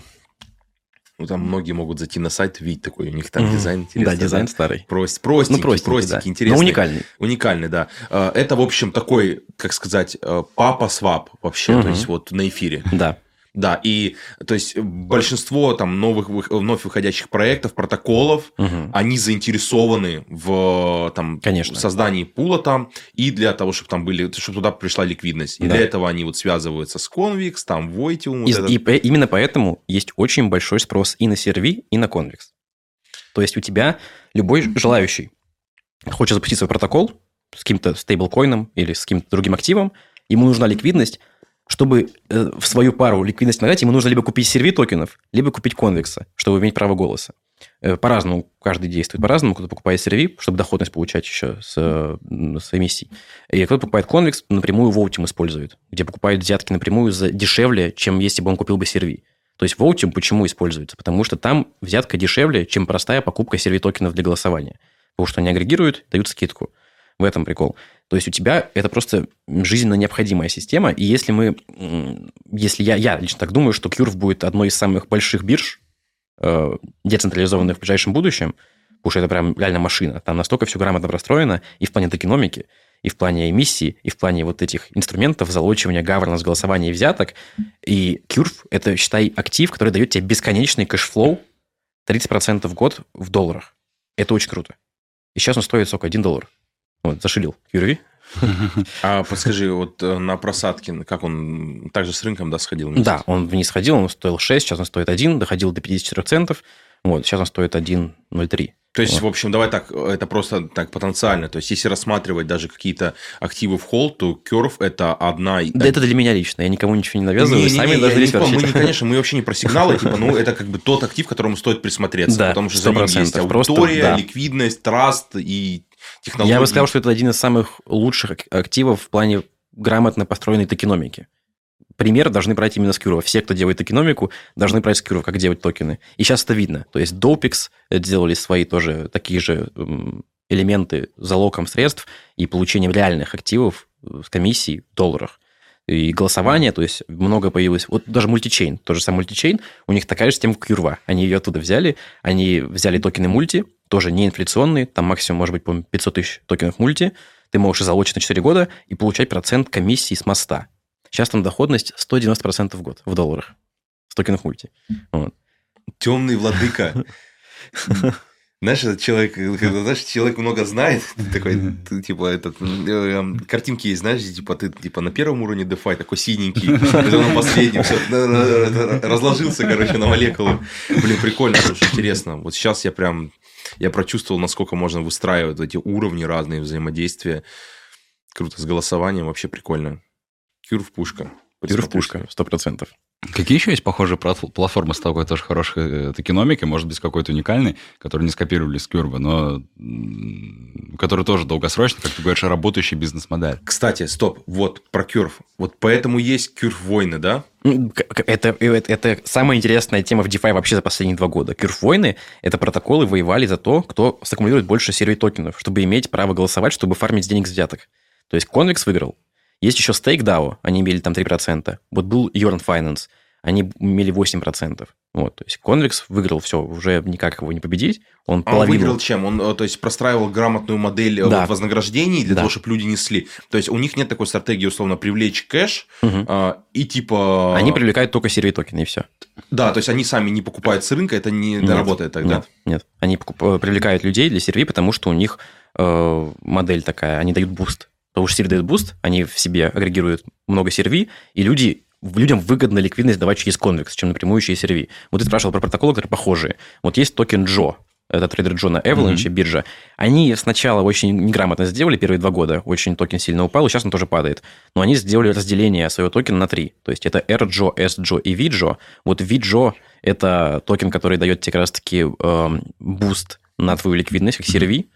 Ну, там многие могут зайти на сайт, видеть такой, у них там дизайн интересный. Да, дизайн старый. Прост, простенький, Ну, простенький, простенький, да. интересный. Но уникальный. Уникальный, да. Э, Это, в общем, такой, как сказать, э, папа-swap вообще, то Мгм. есть вот на эфире. Да. Да, и то есть большинство там новых, вы- вновь выходящих проектов, протоколов, Мгм. они заинтересованы в там, Конечно. создании пула там, и для того, чтобы там были, чтобы туда пришла ликвидность. И Да. для этого они вот связываются с Convix, там, Voitium. вот И, этот. и именно поэтому есть очень большой спрос и на серви, и на Convex. То есть у тебя любой желающий хочет запустить свой протокол с каким-то стейблкоином или с каким-то другим активом, ему нужна ликвидность, чтобы э, в свою пару ликвидность нагнать, ему нужно либо купить серви токенов, либо купить конвекса, чтобы иметь право голоса. Э, По-разному, каждый действует по-разному. Кто-то покупает серви, чтобы доходность получать еще с, э, с эмиссий. И кто-то покупает конвекс, напрямую Votium использует, где покупает взятки напрямую за дешевле, чем если бы он купил бы серви. То есть Votium почему используется? Потому что там взятка дешевле, чем простая покупка серви токенов для голосования. Потому что они агрегируют, дают скидку. В этом прикол. То есть у тебя это просто жизненно необходимая система. И если мы, если я, я лично так думаю, что Curve будет одной из самых больших бирж, э, децентрализованных в ближайшем будущем, потому что это прям реально машина. Там настолько все грамотно простроено и в плане токеномики, и в плане эмиссии, и в плане вот этих инструментов залочивания, governance, голосования и взяток. И Curve – это, считай, актив, который дает тебе бесконечный cash flow 30% в год в долларах. Это очень круто. И сейчас он стоит сколько? 1 доллар. Вот, зашилил. Curve. А подскажи, вот э, на просадке, как он также с рынком, да, сходил? вместе? Да, он вниз ходил, он стоил 6, сейчас он стоит 1, доходил до 54 центов. Вот, сейчас он стоит 1,03. То есть, Вот. в общем, давай так, это просто так потенциально. То есть, если рассматривать даже какие-то активы в холд, то Curve – это одна... Да это для меня лично, я никому ничего не навязываю, Не-не-не, сами я должны не мы, не, конечно, мы вообще не про сигналы, типа, ну, это как бы тот актив, к которому стоит присмотреться, Да, потому что за ним 100%, есть просто, аудитория, да. ликвидность, траст и технологии. Я бы сказал, что это один из самых лучших ак- активов в плане грамотно построенной токеномики. Пример должны брать именно с Кюрова. Все, кто делает токеномику, должны брать с как делать токены. И сейчас это видно. То есть Dolpix сделали свои тоже такие же элементы залогом средств и получением реальных активов э, с комиссией в долларах. И голосование, то есть много появилось. Вот даже мультичейн, тот же самый мультичейн, у них такая же система, Кюрва. Они ее оттуда взяли, они взяли токены мульти, тоже не инфляционные, там максимум может быть, по-моему, 500 тысяч токенов мульти, ты можешь залочить на 4 года и получать процент комиссии с моста. Сейчас там доходность 190% в год в долларах с токенов мульти. Вот. Темный владыка. Знаешь, этот человек, когда, знаешь, человек много знает, ты такой, ты, типа, этот, э, картинки есть, знаешь, типа, ты типа на первом уровне DeFi такой синенький, потом на последнем, все, разложился, короче, на молекулы. Блин, прикольно, слушай, интересно. Вот сейчас я прям, я прочувствовал, насколько можно выстраивать эти уровни разные взаимодействия. Круто, с голосованием вообще прикольно. Кюрв пушка. Кюрв пушка, 100%. Какие еще есть похожие плат- платформы с такой тоже хорошей э, токеномикой, может быть, какой-то уникальный, который не скопировали с Кюрва, но который тоже долгосрочно, как ты говоришь, работающий бизнес-модель. Кстати, стоп, вот про Кюрв. Вот поэтому есть Кюрв войны, да? Это, это, это самая интересная тема в DeFi вообще за последние два года. Кюрф-войны – это протоколы воевали за то, кто саккумулирует больше сервей токенов, чтобы иметь право голосовать, чтобы фармить денег с взяток. То есть Convex выиграл. Есть еще Stake DAO, они имели там 3%. Вот был Yorn Finance, они имели 8%. Вот, то есть Convex выиграл все, уже никак его не победить. Он А он половину... выиграл чем? Он, э, то есть, простраивал грамотную модель э, Да. вот вознаграждений для Да. того, чтобы люди несли. То есть, у них нет такой стратегии, условно, привлечь кэш Мгм. а, и типа... Они привлекают только CRV токены, и все. Да, то есть, они сами не покупают с рынка, это не работает тогда. Нет, нет. Они покуп- привлекают людей для CRV, потому что у них э, модель такая, они дают буст. Потому что сервис дает буст, они в себе агрегируют много CRV, и люди, людям выгодно ликвидность давать через Convex, чем напрямую через CRV. Вот ты спрашивал про протоколы, которые похожие. Вот есть токен Джо, это Trader Joe на Avalanche, биржа. Они сначала очень неграмотно сделали первые два года, очень токен сильно упал, и сейчас он тоже падает. Но они сделали разделение своего токена на три. То есть это rJOE, sJOE и veJOE. Вот veJOE – это токен, который дает тебе как раз-таки эм, буст на твою ликвидность, как CRV.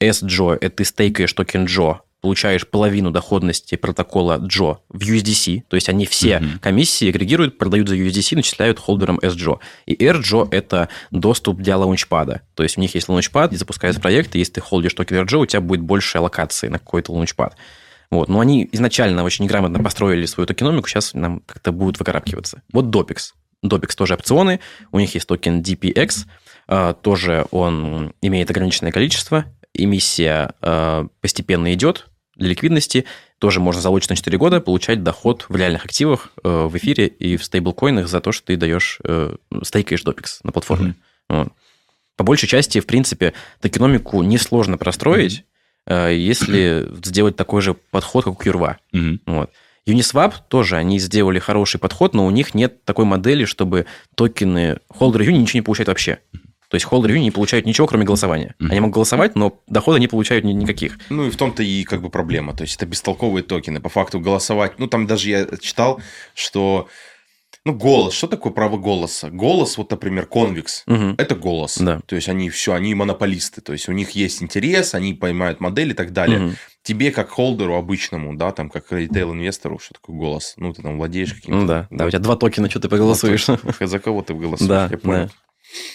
sJOE – это ты стейкаешь токен Джо, получаешь половину доходности протокола Джо в USDC, то есть они все Мгм. комиссии агрегируют, продают за USDC, начисляют холдерам sJOE. И rJOE – это доступ для лаунчпада. То есть у них есть лаунчпад, где запускается проект, и если ты холдишь токен rJOE, у тебя будет больше аллокации на какой-то лаунчпад. Вот. Но они изначально очень грамотно построили свою токеномику, сейчас они как-то будут выкарабкиваться. Вот Dopex. Dopex тоже опционы, у них есть токен DPX, а, тоже он имеет ограниченное количество, эмиссия а, постепенно идет для ликвидности, тоже можно залочить на 4 года, получать доход в реальных активах э, в эфире и в стейблкоинах за то, что ты даешь, э, стейкаешь Dopex на платформе. Mm-hmm. По большей части, в принципе, токеномику несложно простроить, mm-hmm. если сделать такой же подход, как у Curva. Mm-hmm. Вот. Uniswap тоже, они сделали хороший подход, но у них нет такой модели, чтобы токены холдеры Uni ничего не получают вообще. То есть холдеры не получают ничего, кроме голосования. Они могут голосовать, но дохода не получают никаких. Ну и в том-то и как бы проблема. То есть это бестолковые токены. По факту голосовать. Ну там даже я читал, что ну, голос. Что такое право голоса? Голос, вот, например, конвикс. Угу. Это голос. Да. То есть они все, они монополисты. То есть у них есть интерес, они поймают модель и так далее. Угу. Тебе, как холдеру обычному, да, там, как ритейл-инвестору, что такое голос? Ну, ты там владеешь каким-то. Ну да, да, у тебя два токена, что ты проголосуешь. За кого ты голосуешь? Да, я понял. Да.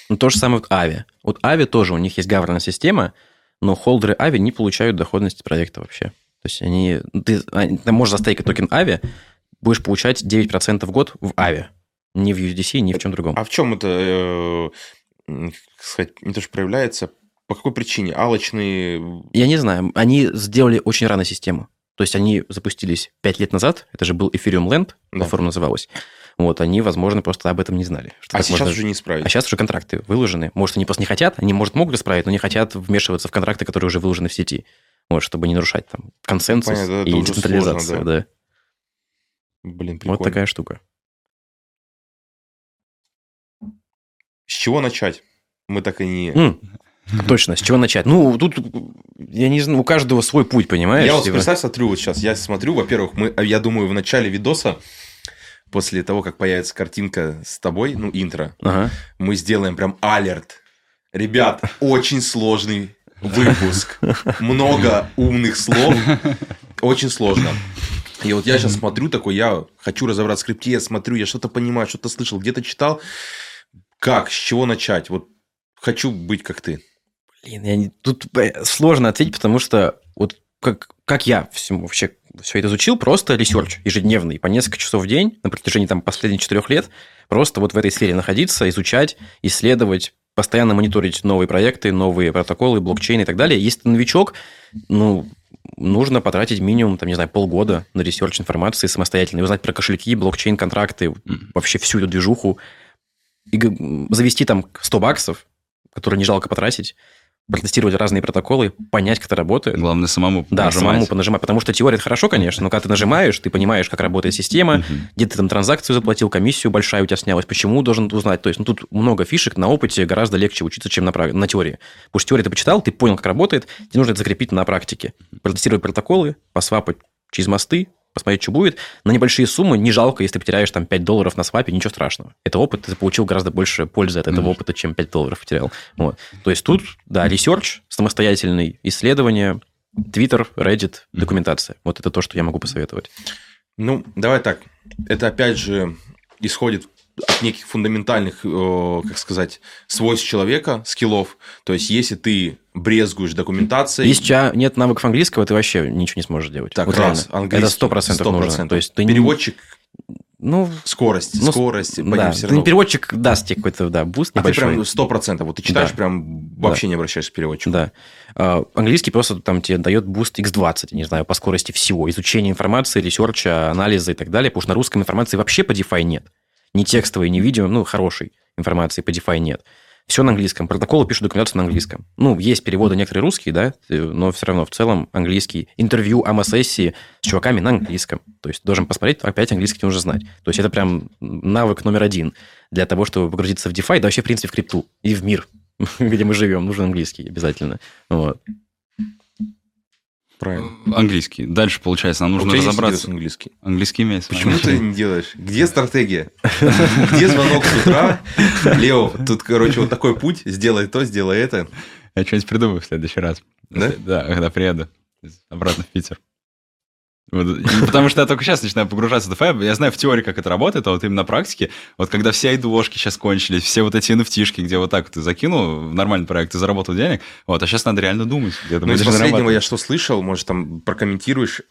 Ну, то же самое вот Ави. Вот Ави тоже, у них есть гаварная система, но холдеры Ави не получают доходности проекта вообще. То есть они... Ты, ты можешь застейкать токен Ави, будешь получать 9% в год в Ави. Не в USDC, ни в чем другом. А в чем это, э, сказать, не то, что проявляется? По какой причине? Алочные... Я не знаю. Они сделали очень рано систему. То есть они запустились 5 лет назад, это же был Ethereum Land, да. платформа называлась. Вот, они, возможно, просто об этом не знали. А сейчас можно... уже не исправить. А сейчас уже контракты выложены. Может, они просто не хотят, они, может, могут исправить, но не хотят вмешиваться в контракты, которые уже выложены в сети. Вот, чтобы не нарушать там консенсус Понятно, и децентрализацию. Сложно, да. да. Блин, прикольно. Вот такая штука. С чего начать? Мы так и не... Mm, точно, с чего начать? Ну, тут, я не знаю, у каждого свой путь, понимаешь? Я вот, типа... представь, смотрю вот сейчас, я смотрю, во-первых, мы, я думаю, в начале видоса, после того, как появится картинка с тобой, ну, интро, ага. мы сделаем прям алерт. Ребят, очень сложный выпуск, много умных слов, очень сложно. И вот я сейчас смотрю такой, я хочу разобрать в скрипте, я смотрю, я что-то понимаю, что-то слышал, где-то читал. Как, с чего начать? Вот хочу быть как ты. Блин, я не... тут сложно ответить, потому что вот как, как я всему вообще все это изучил, просто research ежедневный, по несколько часов в день на протяжении там последних четырех лет, просто вот в этой сфере находиться, изучать, исследовать, постоянно мониторить новые проекты, новые протоколы, блокчейн и так далее. Если ты новичок, ну, нужно потратить минимум, там, не знаю, полгода на research информации самостоятельно, и узнать про кошельки, блокчейн-контракты, mm-hmm. вообще всю эту движуху, и завести там 100 баксов, которые не жалко потратить, протестировать разные протоколы, понять, как это работает. Главное, самому Да, нажимать. самому понажимать. Потому что теория это хорошо, конечно, но когда ты нажимаешь, ты понимаешь, как работает система, где ты там транзакцию заплатил, комиссию большая у тебя снялась, почему должен узнать. То есть, ну, тут много фишек, на опыте гораздо легче учиться, чем на, на теории. Потому что теорию ты почитал, ты понял, как работает, тебе нужно это закрепить на практике. Протестировать протоколы, посвапать через мосты, посмотреть, что будет. На небольшие суммы не жалко, если ты потеряешь там 5 долларов на свапе, ничего страшного. Это опыт, ты получил гораздо больше пользы от этого mm-hmm. опыта, чем 5 долларов потерял. Вот. То есть тут, да, research, самостоятельный исследование, Twitter, Reddit, документация. Вот это то, что я могу посоветовать. Ну, давай так. Это опять же исходит от неких фундаментальных, как сказать, свойств человека, скиллов. То есть, если ты брезгуешь документацией... Если у тебя нет навыков английского, ты вообще ничего не сможешь делать. Так, вот раз, английский. Это сто процентов нужно. То есть, ты Переводчик ну, скорость, ну, скорость. Да. Равно. Переводчик даст тебе какой-то да, буст небольшой. А ты прям сто процентов. Вот ты читаешь, да. прям вообще да. не обращаешься к переводчику. Да. А, английский просто там тебе дает буст x20, не знаю, по скорости всего. Изучения информации, ресерча, анализа и так далее. Потому что на русском информации вообще по DeFi нет. Ни текстовой, ни видео, ну, хорошей информации по DeFi нет. Все на английском. Протоколы пишут документацию на английском. Ну, есть переводы некоторые русские, да, но все равно в целом английский. Интервью, АМА-сессии с чуваками на английском. То есть должен посмотреть, опять английский нужно знать. То есть это прям навык номер один для того, чтобы погрузиться в DeFi, да вообще, в принципе, в крипту и в мир, где мы живем. Нужен английский обязательно. Вот. Правильно. Английский. Дальше, получается, нам нужно разобраться. английский. Английский имеется. Почему ты не делаешь? Где стратегия? Где звонок с утра? Лео, тут, короче, вот такой путь. Сделай то, сделай это. Я что-нибудь придумаю в следующий раз. Да? Да, когда приеду обратно в Питер. Вот, потому что я только сейчас начинаю погружаться в DeFi. Я знаю в теории, как это работает, а вот именно на практике, вот когда все айдошки сейчас кончились, все вот эти nft где вот так ты закинул в нормальный проект, ты заработал денег, вот, а сейчас надо реально думать, где ну, из последнего я что слышал, может, там прокомментируешь.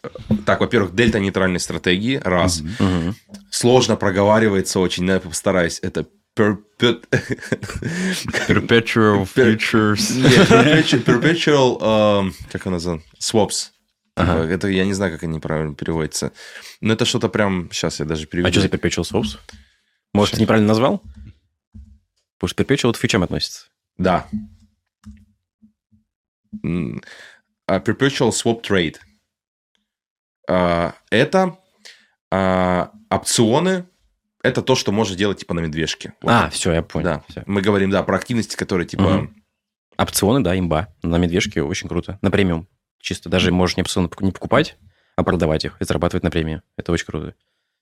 Так, во-первых, дельта нейтральной стратегии, раз. Угу. Сложно проговаривается очень, но я постараюсь. Это Perpetual Futures. Perpetual, как она называется? Swaps. Ага. Типа, это я не знаю, как они правильно переводятся. Но это что-то прям... Сейчас я даже переведу. А что за Perpetual Swaps? Может, ты неправильно назвал? Потому что Perpetual к фичам относится. Да. А Perpetual Swap Trade. А, это а, опционы, это то, что можно делать типа на медвежке. Вот. А, все, я понял. Да. Все. Мы говорим, да, про активности, которые типа... Угу. Опционы, да, имба. На медвежке очень круто. На премиум. Чисто даже можешь не опционы не покупать, а продавать их и зарабатывать на премии. Это очень круто.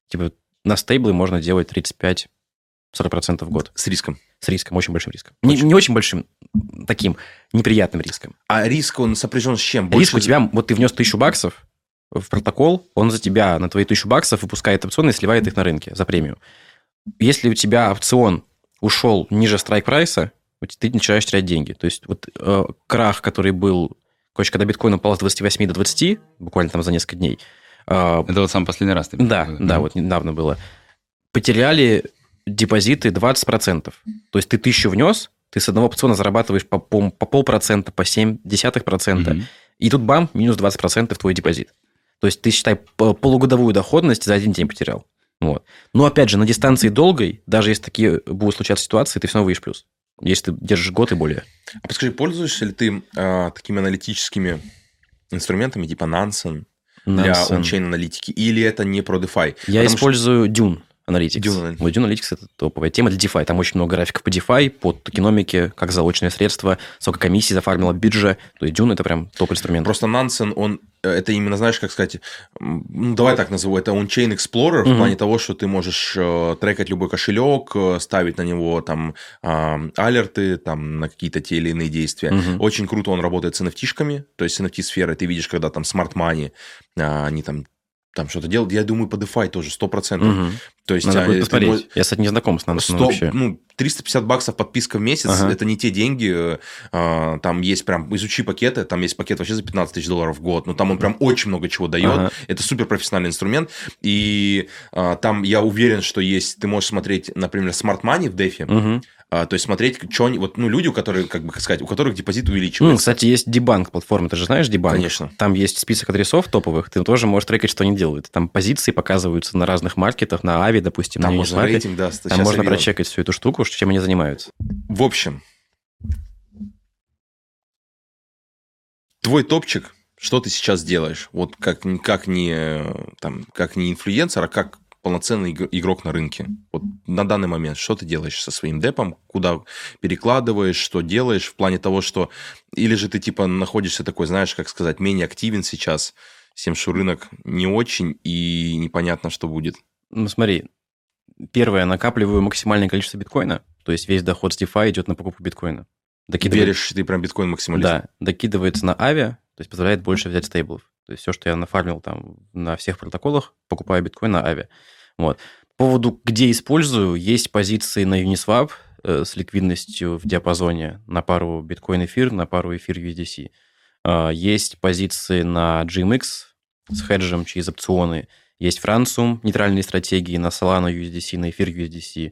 Типа на стейблы можно делать 35 40% в год. С риском. С риском, очень большим риском. Очень. Не, не очень большим, таким неприятным риском. А риск, он сопряжен с чем? Больше... Риск у тебя, вот ты внес тысячу баксов в протокол, он за тебя на твои тысячу баксов выпускает опционы и сливает их на рынке за премию. Если у тебя опцион ушел ниже страйк-прайса, ты начинаешь терять деньги. То есть вот э, крах, который был Короче, когда биткоин упал с 28 до 20, буквально там за несколько дней. А, Это вот сам последний раз? Ты да, да, да, вот недавно было. Потеряли депозиты 20%. То есть ты тысячу внес, ты с одного опциона зарабатываешь по, по, по полпроцента, по 7 десятых процента. Угу. И тут бам, минус 20% в твой депозит. То есть ты, считай, полугодовую доходность за один день потерял. Вот. Но, опять же, на дистанции долгой, даже если такие будут случаться ситуации, ты все равно выйдешь плюс если ты держишь год и более. А подскажи, пользуешься ли ты э, такими аналитическими инструментами типа Nansen, Nansen. для ончейн-аналитики, или это не про DeFi? Я Потому использую что... Dune. Analytics. Dune Analytics. Вот Dune Analytics – это топовая тема для DeFi. Там очень много графиков по DeFi, по токеномике, как залочное средство, сколько комиссий зафармила биржа. То есть Dune – это прям топ-инструмент. Просто Nansen, он это именно, знаешь, как сказать, ну, давай так назову, это on-chain explorer mm-hmm. в плане того, что ты можешь э, трекать любой кошелек, э, ставить на него там э, алерты, там на какие-то те или иные действия. Mm-hmm. Очень круто он работает с NFT-шками, то есть NFT-сферой ты видишь, когда там money, э, они там там что-то делать. Я думаю, по DeFi тоже, 100%. Угу. То есть, Надо а, будет посмотреть. Я, кстати, не знаком с Нансеном вообще. Ну, 350 баксов подписка в месяц, ага. это не те деньги. А, там есть прям, изучи пакеты, там есть пакет вообще за 15 тысяч долларов в год, но там он прям очень много чего дает. Ага. Это супер профессиональный инструмент. И а, там я уверен, что есть, ты можешь смотреть, например, Smart Money в DeFi, угу. А, то есть смотреть, что они, вот, ну, люди, у которых, как бы сказать, у которых депозит увеличивается. Ну, кстати, есть дебанк платформа, ты же знаешь дебанк? Конечно. Там есть список адресов топовых, ты тоже можешь трекать, что они делают. Там позиции показываются на разных маркетах, на Ави, допустим, там на можно Uniswap. рейтинг, да. Там можно прочекать всю эту штуку, чем они занимаются. В общем, твой топчик, что ты сейчас делаешь? Вот как, как не, там, как не инфлюенсер, а как полноценный игрок на рынке. Вот на данный момент что ты делаешь со своим депом, куда перекладываешь, что делаешь в плане того, что... Или же ты типа находишься такой, знаешь, как сказать, менее активен сейчас, с тем, что рынок не очень и непонятно, что будет. Ну смотри, первое, накапливаю максимальное количество биткоина, то есть весь доход с DeFi идет на покупку биткоина. Докидывает... Веришь, ты прям биткоин максималист? Да, докидывается на авиа, то есть позволяет больше взять стейблов. То есть все, что я нафармил там на всех протоколах, покупаю биткоин на авиа. Вот. По поводу, где использую, есть позиции на Uniswap э, с ликвидностью в диапазоне на пару биткоин-эфир, на пару эфир USDC. Э, есть позиции на GMX с хеджем через опционы. Есть Франциум, нейтральные стратегии на Solana USDC, на эфир USDC.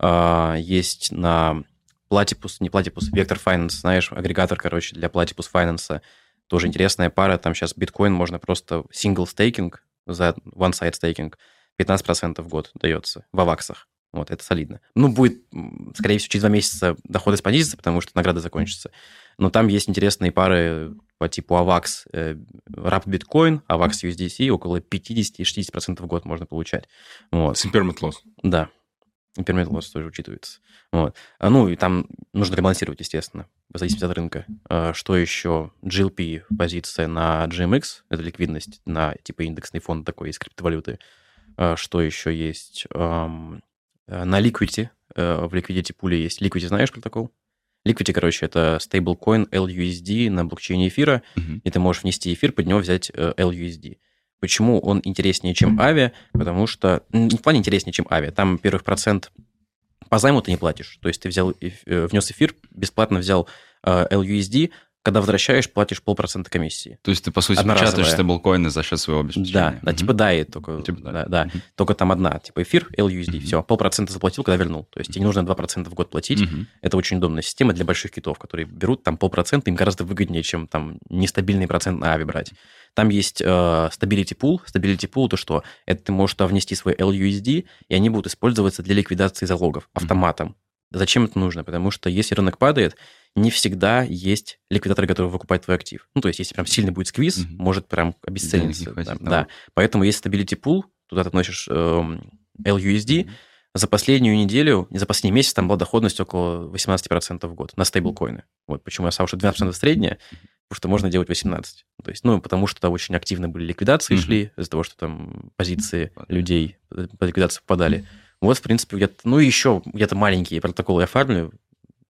Э, есть на Platypus, не Platypus, Vector Finance, знаешь, агрегатор, короче, для Platypus Finance. Тоже интересная пара. Там сейчас биткоин можно просто single стейкинг за one-side стейкинг – 15% в год дается в аваксах. Вот, это солидно. Ну, будет, скорее всего, через два месяца доходы понизятся, потому что награды закончатся. Но там есть интересные пары по типу AVAX, э, RAP Bitcoin, AVAX USDC, около 50-60% в год можно получать. Вот. С impairment loss. Да. Impairment loss тоже учитывается. Вот. А, ну, и там нужно ребалансировать, естественно, в зависимости от рынка. А, что еще? GLP позиция на GMX, это ликвидность на типа индексный фонд такой из криптовалюты. А, что еще есть? Э, на Liquidity, э, в Liquidity пуле есть. Liquidity знаешь протокол? Liquidity, короче, это стейблкоин LUSD на блокчейне эфира, uh-huh. и ты можешь внести эфир, под него взять LUSD. Почему он интереснее, чем Ави? Потому что... Не в плане интереснее, чем Ави. Там, первых процент по займу ты не платишь. То есть ты взял, э, внес эфир, бесплатно взял э, LUSD, когда возвращаешь, платишь полпроцента комиссии. То есть ты, по сути, печатаешь стейблкоины за счет своего обеспечения. Да, да, типа да, и только, типа, да. Да, да. Угу. только там одна, типа эфир, LUSD, угу. все, полпроцента заплатил, когда вернул. То есть тебе не нужно 2% в год платить. Угу. Это очень удобная система для больших китов, которые берут там полпроцента, им гораздо выгоднее, чем там нестабильный процент на Ави брать. Там есть э, Stability Pool. Stability Pool – то что? Это ты можешь туда внести свой LUSD, и они будут использоваться для ликвидации залогов автоматом. Зачем это нужно? Потому что если рынок падает, не всегда есть ликвидатор, который выкупает твой актив. Ну, то есть, если прям сильный будет сквиз, mm-hmm. может прям обесцениться. Да, да, да. Поэтому есть Stability Pool, туда ты относишь э, LUSD, mm-hmm. За последнюю неделю, за последний месяц там была доходность около 18% в год на стейблкоины. Вот почему я сказал, что 12% средняя, потому что можно делать 18. То есть, ну, потому что очень активно были ликвидации mm-hmm. шли, из-за того, что там позиции людей по ликвидации попадали. Вот, в принципе, где-то, ну, еще где-то маленькие протоколы я фармлю,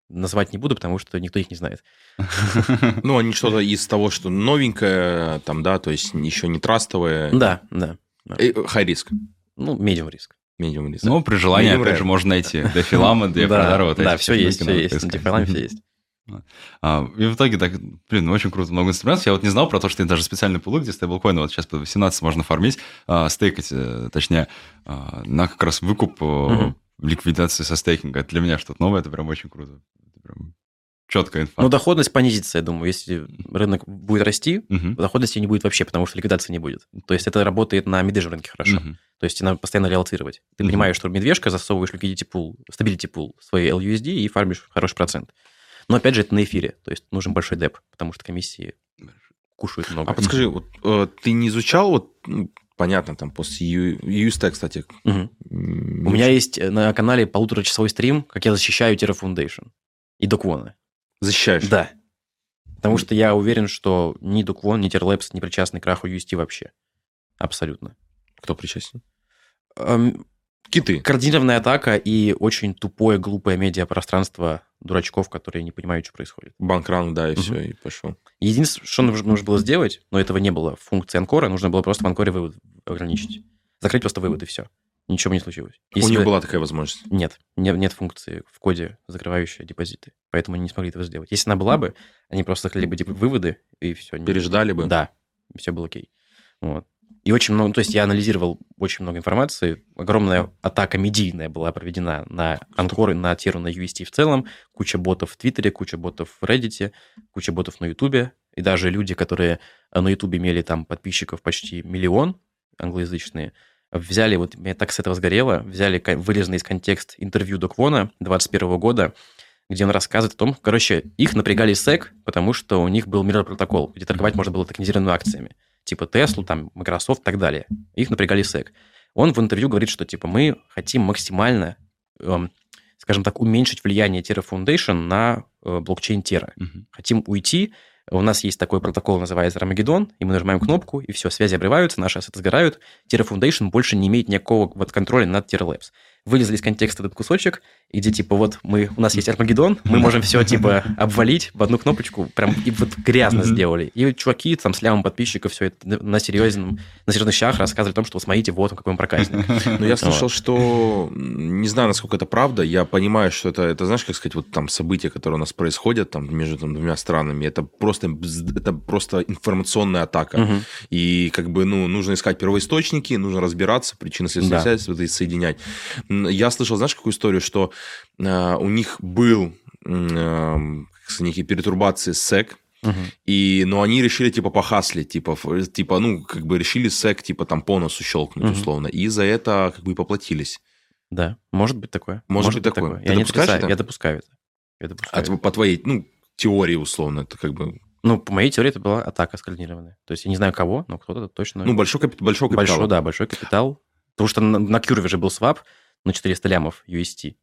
назвать не буду, потому что никто их не знает. Ну, они что-то из того, что новенькое, там, да, то есть еще не трастовое. Да, да. Хай риск. Ну, медиум риск. Медиум риск. Ну, при желании, опять же, можно найти дефилама, дефилара, Да, все есть, все есть. На все есть. А, и в итоге так, блин, ну, очень круто, много инструментов. Я вот не знал про то, что есть даже специальный пулы, где стейблкоины вот сейчас по 18 можно фармить, а, стейкать, э, точнее, а, на как раз выкуп угу. ликвидации со стейкинга. Это для меня что-то новое, это прям очень круто. Это прям четкая инфа. Ну, доходность понизится, я думаю. Если рынок будет расти, угу. доходности не будет вообще, потому что ликвидации не будет. То есть это работает на медвежьем рынке хорошо. Угу. То есть надо постоянно реалоцировать. Ты угу. понимаешь, что медвежка, засовываешь liquidity pool, stability pool, свои LUSD и фармишь хороший процент. Но опять же, это на эфире, то есть нужен большой деп, потому что комиссии кушают много. А подскажи, вот э, ты не изучал вот ну, понятно, там после UST, кстати. Угу. У меня есть э, на канале полуторачасовой стрим, как я защищаю Terra Foundation и Доквоны. Защищаешь? Да. Потому что я уверен, что ни Доквон, ни Terralabs не причастны к краху UST вообще. Абсолютно. Кто причастен? Эм, Киты. Координированная атака и очень тупое, глупое медиапространство дурачков, которые не понимают, что происходит. Банкранг, да, и угу. все, и пошел. Единственное, что нужно, было сделать, но этого не было в функции анкора, нужно было просто в анкоре вывод ограничить. Закрыть просто вывод, и все. Ничего не случилось. Если У них бы... была такая возможность? Нет, нет, нет функции в коде, закрывающей депозиты. Поэтому они не смогли этого сделать. Если она была бы, они просто закрыли бы выводы, и все. Переждали бы? Да, все было окей. Вот. И очень много, то есть я анализировал очень много информации. Огромная атака медийная была проведена на Анкор, на Теру, на UST в целом. Куча ботов в Твиттере, куча ботов в Reddit, куча ботов на Ютубе. И даже люди, которые на Ютубе имели там подписчиков почти миллион, англоязычные, взяли, вот меня так с этого сгорело, взяли вырезанный из контекста интервью Доквона 21 года, где он рассказывает о том, короче, их напрягали SEC, потому что у них был мировой протокол, где торговать можно было токенизированными акциями типа Tesla, там, Microsoft и так далее. Их напрягали SEC. Он в интервью говорит, что типа мы хотим максимально, эм, скажем так, уменьшить влияние Terra Foundation на э, блокчейн Terra. Угу. Хотим уйти. У нас есть такой протокол, называется Рамагеддон, и мы нажимаем кнопку, и все, связи обрываются, наши ассеты сгорают. Terra Foundation больше не имеет никакого вот контроля над Terra Labs вылезли из контекста этот кусочек, где типа вот мы, у нас есть Армагеддон, мы можем все типа обвалить в одну кнопочку, прям и вот грязно сделали. И чуваки там с лямом подписчиков все это на серьезном, на серьезных щах рассказывали о том, что смотрите, вот он какой он проказник. Ну, я слышал, что, не знаю, насколько это правда, я понимаю, что это, это знаешь, как сказать, вот там события, которые у нас происходят там между там, двумя странами, это просто, это просто информационная атака. И как бы, ну, нужно искать первоисточники, нужно разбираться, причины следственные да. связи соединять. Я слышал, знаешь, какую историю, что э, у них был э, некие перетурбации с SEC, Угу. И, но они решили, типа, похасли, типа, типа, ну, как бы решили сек, типа, там, по носу щелкнуть, угу. условно. И за это, как бы, и поплатились. Да, может быть такое. Может, может быть такое. такое. Я не допускаю, я допускаю это. Я допускаю. А по твоей, ну, теории, условно, это как бы... Ну, по моей теории, это была атака скоординированная. То есть я не знаю кого, но кто-то точно... Ну, большой, капит... большой капитал. Большой, да, большой капитал. Потому что на, на Кюрве же был свап, на 400 лямов UST,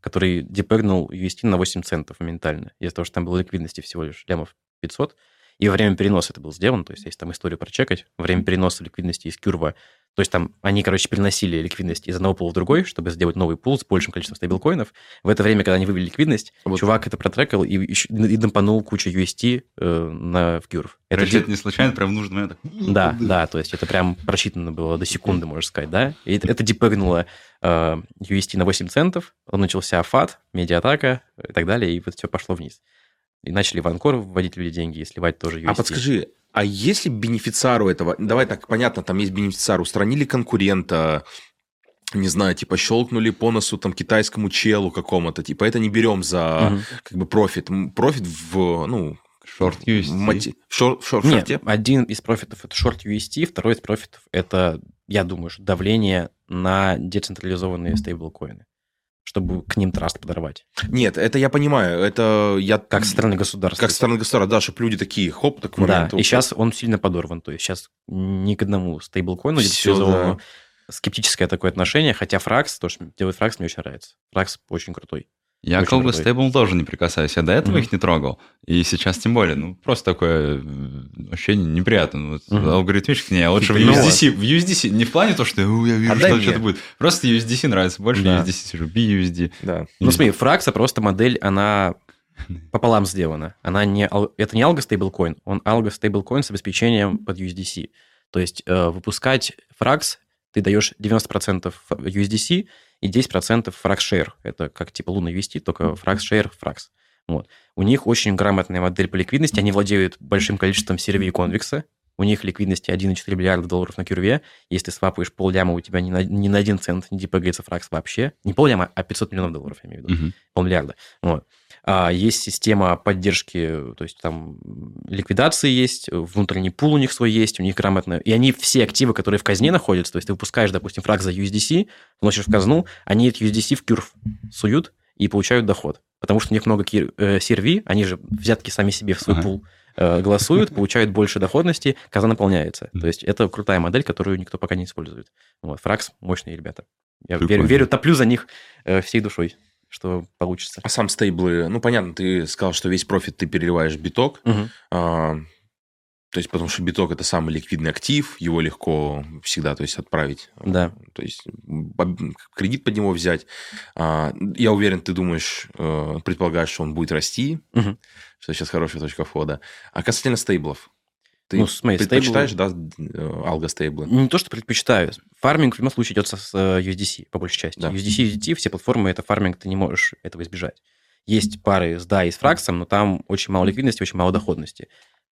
который депегнул UST на 8 центов моментально, из-за того, что там было ликвидности всего лишь лямов 500, и во время переноса это было сделано, то есть если там историю прочекать, во время переноса ликвидности из Кюрва То есть там они, короче, переносили ликвидность из одного пула в другой, чтобы сделать новый пул с большим количеством стейблкоинов. В это время, когда они вывели ликвидность, вот. чувак это протрекал и, еще, и дампанул кучу UST э, на, в Curve. Это, Короче, это не случайно, прям в нужный момент. Да, да, то есть это прям просчитано было до секунды, можно сказать, да. И это депэгнуло э, UST на 8 центов, начался фат, медиатака и так далее, и вот все пошло вниз. И начали в Анкор вводить люди деньги и сливать тоже UST. А подскажи, а если бенефициару этого, давай так, понятно, там есть бенефициар, устранили конкурента, не знаю, типа щелкнули по носу там китайскому челу какому-то, типа это не берем за угу. как бы профит, профит в, ну, Short UST. Мати... Short, short, Нет, один из профитов это short UST, второй из профитов это, я думаю, давление на децентрализованные стейблкоины чтобы к ним траст подорвать. Нет, это я понимаю, это я... Как со стороны государства. Как со стороны государства, да, чтобы люди такие, хоп, так. Да, и сейчас он сильно подорван, то есть сейчас ни к одному стейблкоину да. скептическое такое отношение, хотя Фракс, то, что делает Фракс, мне очень нравится. Фракс очень крутой. Я Очень к Algo Stable тоже не прикасаюсь. Я до этого mm-hmm. их не трогал. И сейчас тем более. Ну, просто такое ощущение неприятно. Ну, вот mm-hmm. Алгоритмически не, лучше в USDC. В USDC не в плане то, что я вижу, что что-то будет. Просто USDC нравится больше, да. USDC сижу, BUSD. Да. Ну, смотри, Фракса просто модель, она пополам сделана. Она не, это не Algo Stablecoin, он Algo Stablecoin с обеспечением под USDC. То есть э, выпускать Фракс ты даешь 90% USDC, и 10% FraxShare. Это как типа лунный вести, только FraxShare, Frax. Вот. У них очень грамотная модель по ликвидности, они владеют большим количеством сервей конвекса, у них ликвидности 1,4 миллиарда долларов на кюрве. Если свапаешь пол ляма, у тебя ни на, ни на один цент не депэгается фракс вообще. Не пол ляма, а 500 миллионов долларов, я имею в виду. Uh-huh. Полмиллиарда. Вот. А есть система поддержки, то есть там ликвидации есть, внутренний пул у них свой есть, у них грамотно. И они все активы, которые в казне находятся, то есть ты выпускаешь, допустим, фраг за USDC, вносишь в казну, они эти USDC в кюрв суют и получают доход. Потому что у них много э, серви, они же взятки сами себе в свой ага. пул э, голосуют, получают больше доходности, казна наполняется. То есть это крутая модель, которую никто пока не использует. Вот, Фракс мощные ребята. Я верю, верю, топлю за них э, всей душой что получится. А сам стейблы, ну, понятно, ты сказал, что весь профит ты переливаешь в биток, угу. а, то есть, потому что биток это самый ликвидный актив, его легко всегда, то есть, отправить. Да. То есть, кредит под него взять. А, я уверен, ты думаешь, э, предполагаешь, что он будет расти, угу. что сейчас хорошая точка входа. А касательно стейблов, ты ну, смотри, предпочитаешь, стейблы... да, алго стейблы? Не то, что предпочитаю. Фарминг в любом случае идет с э, USDC, по большей части. Да. USDC, USDT, все платформы, это фарминг, ты не можешь этого избежать. Есть пары с DAI и с фраксом, но там очень мало ликвидности, очень мало доходности.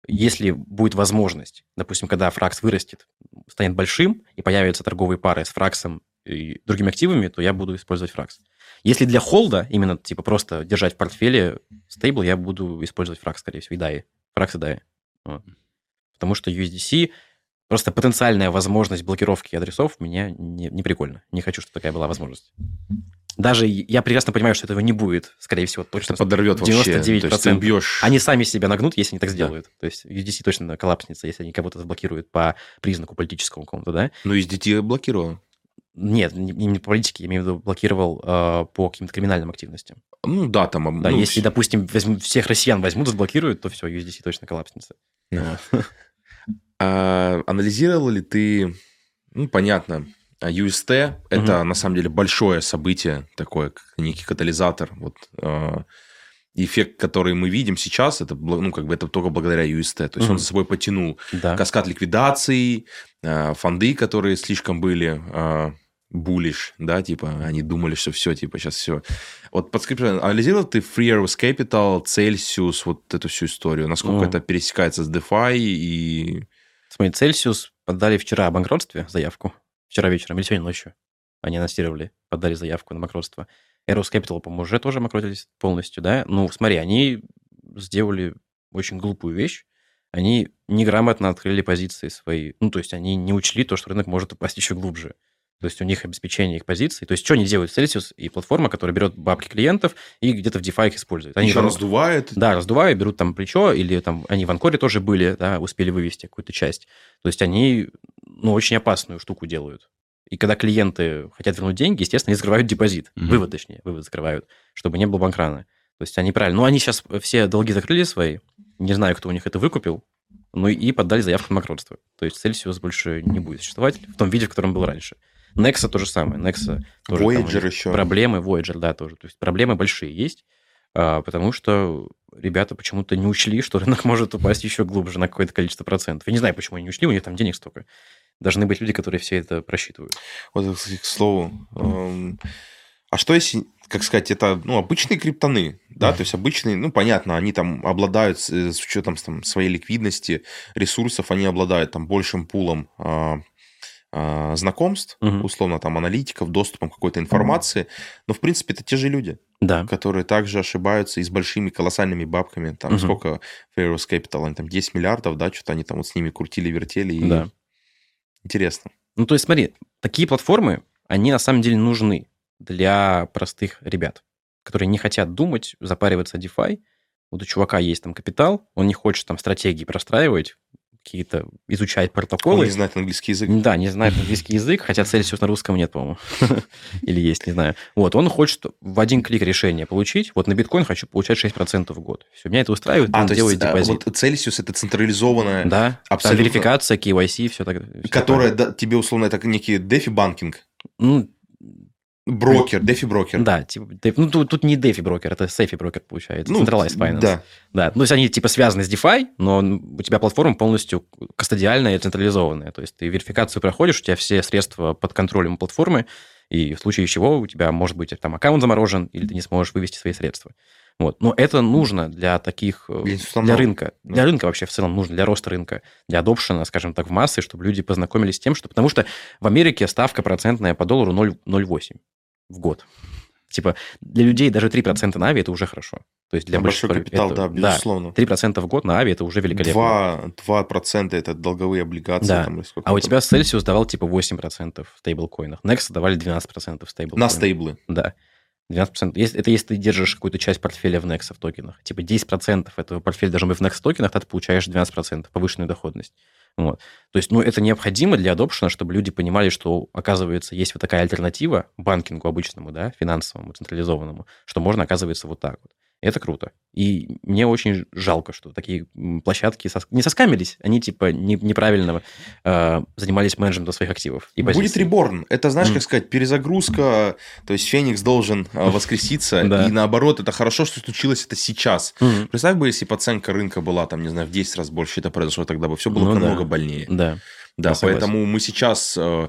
Если будет возможность, допустим, когда фракс вырастет, станет большим, и появятся торговые пары с фраксом и другими активами, то я буду использовать фракс. Если для холда, именно типа просто держать в портфеле стейбл, я буду использовать фракс, скорее всего, и DAI. Фракс и DAI. Вот. Потому что USDC, просто потенциальная возможность блокировки адресов меня не, не прикольно. Не хочу, чтобы такая была возможность. Даже я прекрасно понимаю, что этого не будет, скорее всего, точно. Это подорвет 99%. Вообще. То есть ты бьешь... Они сами себя нагнут, если они так сделают. Да. То есть USDC точно коллапснется, если они кого-то заблокируют по признаку политическому какому-то, да? Ну, USDT блокировал. Нет, не, не по политике, я имею в виду, блокировал э, по каким-то криминальным активностям. Ну да, там... Да, ну, если, допустим, возьму, всех россиян возьмут, заблокируют, то все, USDC точно коллапснется. А, анализировал ли ты, ну, понятно, UST угу. это на самом деле большое событие, такое, как некий катализатор. Вот э, эффект, который мы видим сейчас, это, ну, как бы это только благодаря UST. То есть угу. он за собой потянул да. каскад ликвидаций, э, фонды, которые слишком были э, булиш, да, типа, они думали, что все, типа, сейчас все. Вот подскажи, анализировал ты Free Airways Capital, Celsius, вот эту всю историю? Насколько mm. это пересекается с DeFi и... Смотри, Celsius подали вчера о банкротстве заявку. Вчера вечером или сегодня ночью. Они анонсировали, подали заявку на банкротство. Aeros Capital, по-моему, уже тоже банкротились полностью, да? Ну, смотри, они сделали очень глупую вещь. Они неграмотно открыли позиции свои. Ну, то есть они не учли то, что рынок может упасть еще глубже. То есть у них обеспечение их позиций. То есть что они делают? Celsius и платформа, которая берет бабки клиентов и где-то в DeFi их использует. Они Еще раздувают? Да, раздувают, берут там плечо, или там они в Анкоре тоже были, да, успели вывести какую-то часть. То есть они, ну, очень опасную штуку делают. И когда клиенты хотят вернуть деньги, естественно, они закрывают депозит. Mm-hmm. Вывод, точнее, вывод закрывают, чтобы не было банкрана. То есть они правильно. Ну, они сейчас все долги закрыли свои. Не знаю, кто у них это выкупил. ну и подали заявку на банкротство. То есть Celsius больше не будет существовать в том виде, в котором был раньше. Nexa то же самое. Nexa тоже Voyager еще. Проблемы, Voyager, да, тоже. То есть проблемы большие есть, а, потому что ребята почему-то не учли, что рынок может упасть еще глубже на какое-то количество процентов. Я не знаю, почему они не учли, у них там денег столько. Должны быть люди, которые все это просчитывают. Вот, к слову, эм, а что если, как сказать, это ну, обычные криптоны, да, то есть обычные, ну, понятно, они там обладают с, с учетом там, своей ликвидности, ресурсов, они обладают там большим пулом а, а, знакомств, угу. условно, там, аналитиков, доступом к какой-то информации, но, в принципе, это те же люди, да. которые также ошибаются и с большими колоссальными бабками, там, угу. сколько Fairhouse Capital, они там 10 миллиардов, да, что-то они там вот с ними крутили, вертели, и да. интересно. Ну, то есть, смотри, такие платформы, они на самом деле нужны для простых ребят, которые не хотят думать, запариваться DeFi. Вот у чувака есть там капитал, он не хочет там стратегии простраивать, какие-то изучать протоколы. Он не знает английский язык. Да, не знает английский язык, хотя Celsius на русском нет, по-моему. Или есть, не знаю. Вот, он хочет в один клик решение получить. Вот на биткоин хочу получать 6% в год. Все, меня это устраивает, а, он делает есть, депозит. Вот Celsius это централизованная... Да, абсолютно. верификация, KYC, все так. Которая да, тебе, условно, это некий дефи-банкинг. Ну, Брокер, дефи брокер. Да, типа, ну тут, тут не дефи брокер, это сейфи брокер получается, ну, Centralized Finance. Да. да. Ну, то есть они типа связаны с DeFi, но у тебя платформа полностью кастодиальная и централизованная. То есть ты верификацию проходишь, у тебя все средства под контролем платформы, и в случае чего у тебя может быть там аккаунт заморожен, или ты не сможешь вывести свои средства. Вот. Но это нужно для таких, э, для, для рынка. Да. Для рынка вообще в целом нужно, для роста рынка, для адопшена, скажем так, в массы, чтобы люди познакомились с тем, что... Потому что в Америке ставка процентная по доллару 0,08 в год. Типа для людей даже 3% на Ави это уже хорошо. То есть для на большой капитал, это, да, безусловно. Да, 3% в год на Ави это уже великолепно. 2%, 2% это долговые облигации. Да. Там, а у тебя Celsius давал типа 8% в стейблкоинах. Next давали 12% в стейблкоинах. На стейблы. Да. 12%. Это если ты держишь какую-то часть портфеля в Nex в токенах. Типа 10% этого портфеля должен быть в Nex токенах, тогда ты получаешь 12% повышенную доходность. Вот. То есть, ну, это необходимо для адопшена, чтобы люди понимали, что, оказывается, есть вот такая альтернатива банкингу обычному, да, финансовому, централизованному, что можно, оказывается, вот так вот. Это круто. И мне очень жалко, что такие площадки сос... не соскамились, они типа не, неправильно э, занимались менеджментом своих активов. И Будет реборн. Это, знаешь, mm. как сказать, перезагрузка, то есть Феникс должен э, воскреситься, и наоборот, это хорошо, что случилось это сейчас. Представь бы, если оценка рынка была, там, не знаю, в 10 раз больше это произошло, тогда бы все было ну намного больнее. Да. Да, поэтому мы сейчас... Э,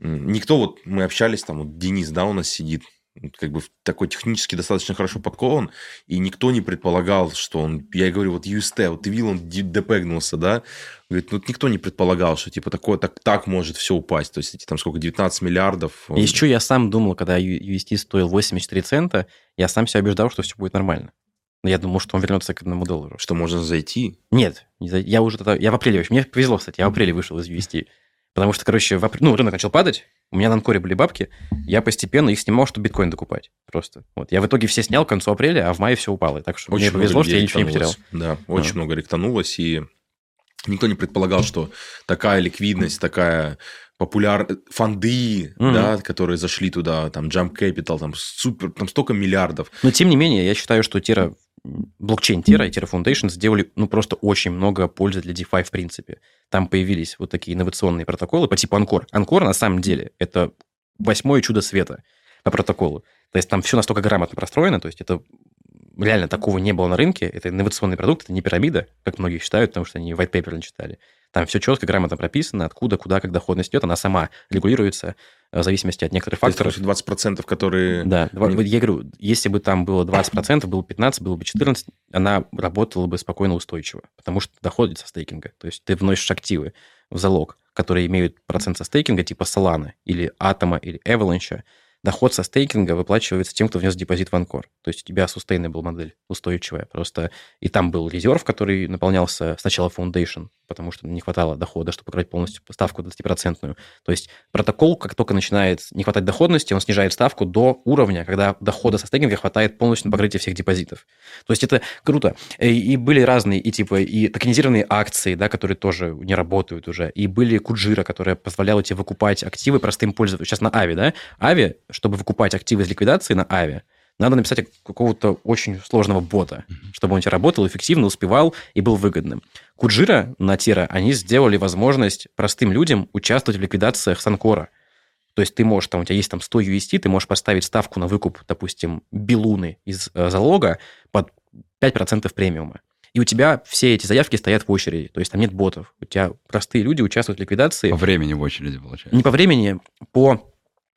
никто, вот мы общались, там, вот Денис, да, у нас сидит, как бы такой технически достаточно хорошо подкован, и никто не предполагал, что он, я говорю, вот UST, вот ты видел, он депегнулся, да, говорит, ну, никто не предполагал, что, типа, такое, так, так может все упасть, то есть, эти там сколько, 19 миллиардов. И еще я сам думал, когда UST стоил 84 цента, я сам себя убеждал, что все будет нормально. Но я думал, что он вернется к одному доллару. Что можно зайти? Нет, я уже тогда, я в апреле, мне повезло, кстати, я в апреле вышел из UST. Потому что, короче, в апр... ну, рынок начал падать, у меня на Анкоре были бабки, я постепенно их снимал, чтобы биткоин докупать просто. Вот. Я в итоге все снял к концу апреля, а в мае все упало. Так что очень мне повезло, что я ничего не потерял. Да, очень а. много ректанулось, и никто не предполагал, что такая ликвидность, такая популяр фонды, mm-hmm. да, которые зашли туда, там Jump Capital, там супер, там столько миллиардов. Но тем не менее, я считаю, что Тера блокчейн Terra и Terra Foundation сделали ну, просто очень много пользы для DeFi в принципе. Там появились вот такие инновационные протоколы по типу Анкор. Анкор на самом деле это восьмое чудо света по протоколу. То есть там все настолько грамотно простроено, то есть это реально такого не было на рынке. Это инновационный продукт, это не пирамида, как многие считают, потому что они white paper не читали. Там все четко, грамотно прописано, откуда, куда, как доходность идет. Она сама регулируется в зависимости от некоторых факторов. То есть 20%, которые... Да, я говорю, если бы там было 20%, было 15%, было бы 14%, она работала бы спокойно устойчиво, потому что доходит со стейкинга. То есть ты вносишь активы в залог, которые имеют процент со стейкинга, типа Solana или Атома или Avalanche, доход со стейкинга выплачивается тем, кто внес депозит в Анкор. То есть у тебя sustainable модель, устойчивая. Просто и там был резерв, который наполнялся сначала foundation, потому что не хватало дохода, чтобы покрыть полностью ставку 20%. То есть протокол, как только начинает не хватать доходности, он снижает ставку до уровня, когда дохода со стейкинга хватает полностью на покрытие всех депозитов. То есть это круто. И были разные, и типа, и токенизированные акции, да, которые тоже не работают уже, и были куджира, которые позволяли тебе выкупать активы простым пользователям. Сейчас на Ави, да? Ави, чтобы выкупать активы из ликвидации на Ави, надо написать какого-то очень сложного бота, чтобы он у тебя работал эффективно, успевал и был выгодным. Куджира на Тера они сделали возможность простым людям участвовать в ликвидациях Санкора. То есть ты можешь, там, у тебя есть там 100 UST, ты можешь поставить ставку на выкуп, допустим, билуны из э, залога под 5% премиума. И у тебя все эти заявки стоят в очереди. То есть там нет ботов. У тебя простые люди участвуют в ликвидации. По времени в очереди, получается. Не по времени, по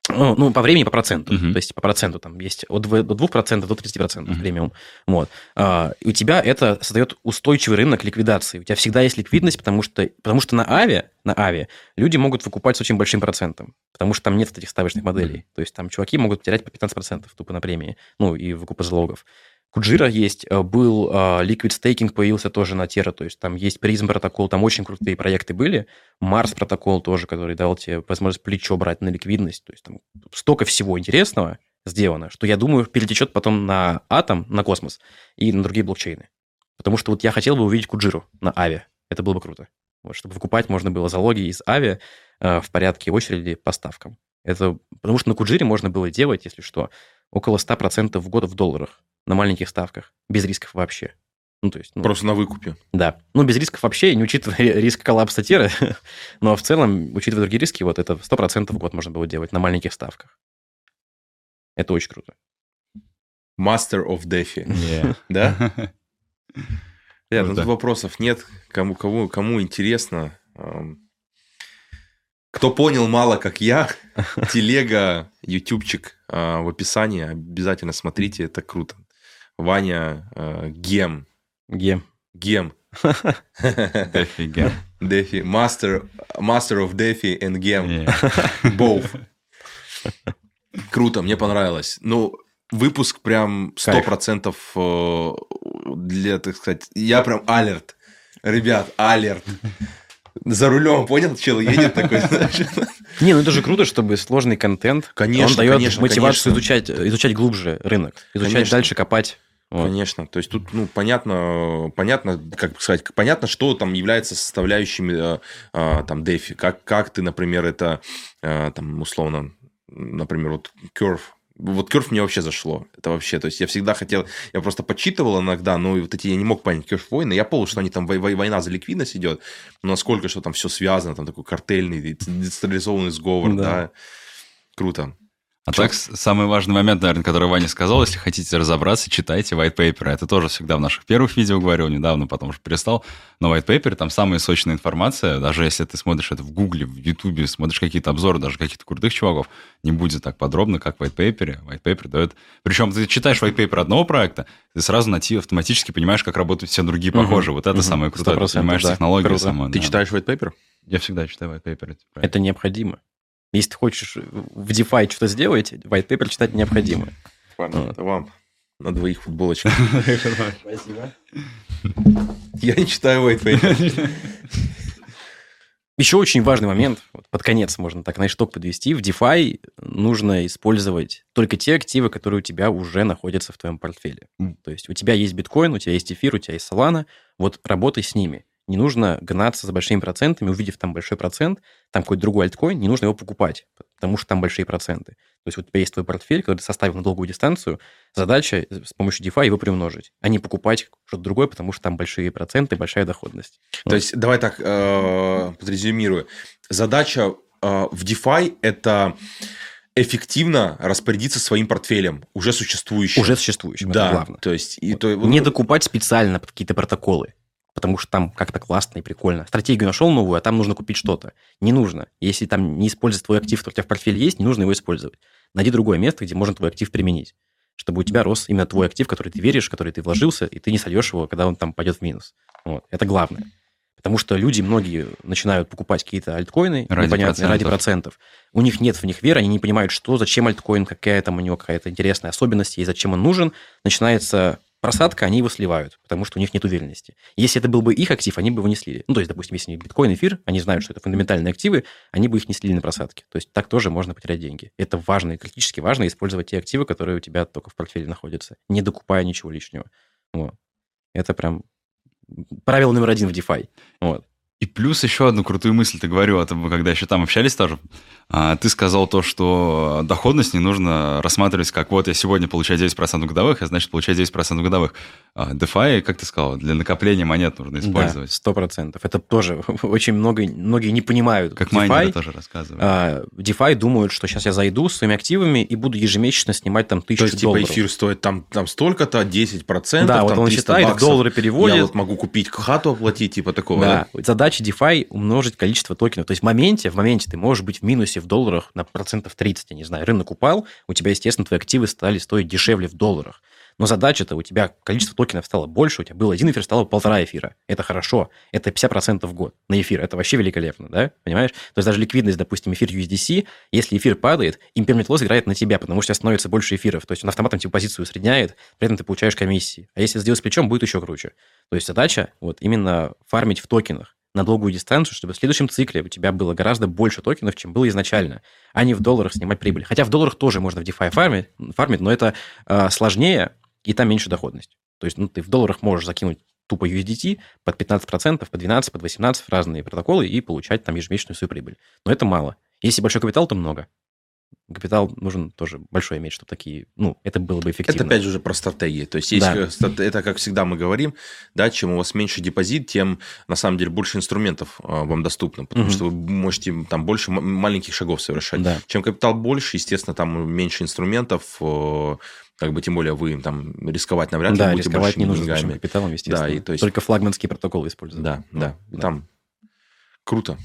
ну, ну, по времени, по проценту. Uh-huh. То есть по проценту там есть от 2%, до 2% до 30% uh-huh. премиум. Вот. А, и у тебя это создает устойчивый рынок ликвидации. У тебя всегда есть ликвидность, потому что, потому что на Аве, на Аве люди могут выкупать с очень большим процентом, потому что там нет этих ставочных моделей. Uh-huh. То есть там чуваки могут потерять по 15% тупо на премии, ну, и выкупа залогов. Куджира есть, э, был э, Liquid Staking появился тоже на Terra, то есть там есть Prism протокол, там очень крутые проекты были. Mars протокол тоже, который дал тебе возможность плечо брать на ликвидность. То есть там столько всего интересного сделано, что я думаю, перетечет потом на Атом, на Космос и на другие блокчейны. Потому что вот я хотел бы увидеть Куджиру на Aave. Это было бы круто. Вот, чтобы выкупать можно было залоги из Aave э, в порядке очереди по ставкам. Это потому что на Куджире можно было делать, если что, около 100% в год в долларах на маленьких ставках, без рисков вообще. Ну, то есть, ну, Просто на выкупе. Да. Ну, без рисков вообще, не учитывая риск коллапса Терры, но в целом, учитывая другие риски, вот это 100% в год можно было делать на маленьких ставках. Это очень круто. Master of DeFi. Yeah. Да? Ребят, ну, тут вопросов нет. Кому, кому, кому интересно. Кто понял мало, как я, телега, ютубчик а, в описании. Обязательно смотрите, это круто. Ваня э, Гем. Гем. Гем. Дефи Гем. Дефи. Master, master of Дефи and. Yeah. Both. Круто, мне понравилось. Ну, выпуск прям 100% Кайф. Э, для, так сказать, я прям алерт. Ребят, алерт за рулем, понял, чел едет такой, Не, ну это же круто, чтобы сложный контент, конечно, он дает конечно, мотивацию изучать, изучать глубже рынок, изучать конечно. дальше, копать. Вот. Конечно, то есть тут, ну, понятно, понятно, как сказать, понятно, что там является составляющими э, э, там DeFi, как, как ты, например, это, э, там, условно, например, вот Curve, вот Керф мне вообще зашло. Это вообще, то есть я всегда хотел, я просто подсчитывал иногда, но вот эти я не мог понять Керф войны. Я понял, что они там война за ликвидность идет, но насколько что там все связано, там такой картельный, децентрализованный сговор, да. да. Круто. А Чё? так, самый важный момент, наверное, который Ваня сказал, если хотите разобраться, читайте white paper. Это тоже всегда в наших первых видео говорил, недавно, потом уже перестал. Но white paper, там самая сочная информация, даже если ты смотришь это в Гугле, в Ютубе, смотришь какие-то обзоры, даже каких-то крутых чуваков, не будет так подробно, как в white paper. White paper дает... Причем ты читаешь white paper одного проекта, ты сразу найти автоматически понимаешь, как работают все другие похожие. Угу. Вот это угу. самое крутое. Ты понимаешь да. технологию саму. Ты да. читаешь white paper? Я всегда читаю white paper. Это необходимо. Если ты хочешь в DeFi что-то сделать, white paper читать необходимо. Ладно, это вам на двоих футболочках. Спасибо. Я не читаю white paper. Еще очень важный момент, вот под конец можно так на шток подвести, в DeFi нужно использовать только те активы, которые у тебя уже находятся в твоем портфеле. То есть у тебя есть биткоин, у тебя есть эфир, у тебя есть Solana, вот работай с ними. Не нужно гнаться за большими процентами, увидев там большой процент, там какой-то другой альткоин, не нужно его покупать, потому что там большие проценты. То есть вот у тебя есть твой портфель, который ты составил на долгую дистанцию, задача с помощью DeFi его приумножить, а не покупать что-то другое, потому что там большие проценты, большая доходность. То вот. есть давай так э, подрезюмирую. Задача э, в DeFi – это эффективно распорядиться своим портфелем, уже существующим. Уже существующим, да, это главное. То есть, и, вот. то, не докупать специально под какие-то протоколы потому что там как-то классно и прикольно. Стратегию нашел новую, а там нужно купить что-то. Не нужно. Если там не использовать твой актив, который у тебя в портфеле есть, не нужно его использовать. Найди другое место, где можно твой актив применить, чтобы у тебя рос именно твой актив, который ты веришь, в который ты вложился, и ты не сольешь его, когда он там пойдет в минус. Вот. Это главное. Потому что люди, многие начинают покупать какие-то альткоины ради процентов. ради процентов. У них нет в них веры, они не понимают, что, зачем альткоин, какая там у него какая-то интересная особенность, и зачем он нужен. Начинается просадка, они его сливают, потому что у них нет уверенности. Если это был бы их актив, они бы его не слили. Ну, то есть, допустим, если биткоин, эфир, они знают, что это фундаментальные активы, они бы их не слили на просадке. То есть, так тоже можно потерять деньги. Это важно, критически важно использовать те активы, которые у тебя только в портфеле находятся, не докупая ничего лишнего. Вот. Это прям правило номер один в DeFi. Вот. И плюс еще одну крутую мысль ты говорил, это мы когда еще там общались тоже. А, ты сказал то, что доходность не нужно рассматривать как вот я сегодня получаю 9% годовых, я значит получаю 9% годовых. А DeFi, как ты сказал, для накопления монет нужно использовать. Да, 100%. Это тоже очень много, многие не понимают. Как DeFi, майнеры тоже рассказывают. А, DeFi думают, что сейчас я зайду с своими активами и буду ежемесячно снимать там тысячу долларов. То есть, типа, эфир стоит там, там столько-то, 10%, да, там вот он считает, баксов. доллары переводит. Я вот могу купить хату оплатить, типа такого. Да. да? Задача задача DeFi умножить количество токенов. То есть в моменте, в моменте ты можешь быть в минусе в долларах на процентов 30, я не знаю, рынок упал, у тебя, естественно, твои активы стали стоить дешевле в долларах. Но задача-то у тебя количество токенов стало больше, у тебя был один эфир, стало полтора эфира. Это хорошо. Это 50% в год на эфир. Это вообще великолепно, да? Понимаешь? То есть даже ликвидность, допустим, эфир USDC, если эфир падает, импермент лосс играет на тебя, потому что становится больше эфиров. То есть он автоматом тебе позицию усредняет, при этом ты получаешь комиссии. А если сделать с плечом, будет еще круче. То есть задача вот именно фармить в токенах на долгую дистанцию, чтобы в следующем цикле у тебя было гораздо больше токенов, чем было изначально, а не в долларах снимать прибыль. Хотя в долларах тоже можно в DeFi фармить, фармить но это э, сложнее, и там меньше доходность. То есть ну, ты в долларах можешь закинуть тупо USDT под 15%, по 12%, под 18% в разные протоколы и получать там ежемесячную свою прибыль. Но это мало. Если большой капитал, то много капитал нужен тоже большой иметь, чтобы такие, ну, это было бы эффективно. Это опять же про стратегии. То есть, есть да. это, как всегда мы говорим, да, чем у вас меньше депозит, тем на самом деле больше инструментов а, вам доступно, потому угу. что вы можете там больше маленьких шагов совершать. Да. Чем капитал больше, естественно, там меньше инструментов, как бы тем более вы там рисковать навряд ли да, будете рисковать не нужно деньгами. капиталом, естественно. Да, и, то есть... Только флагманские протоколы использовать. Да, да, да. там круто.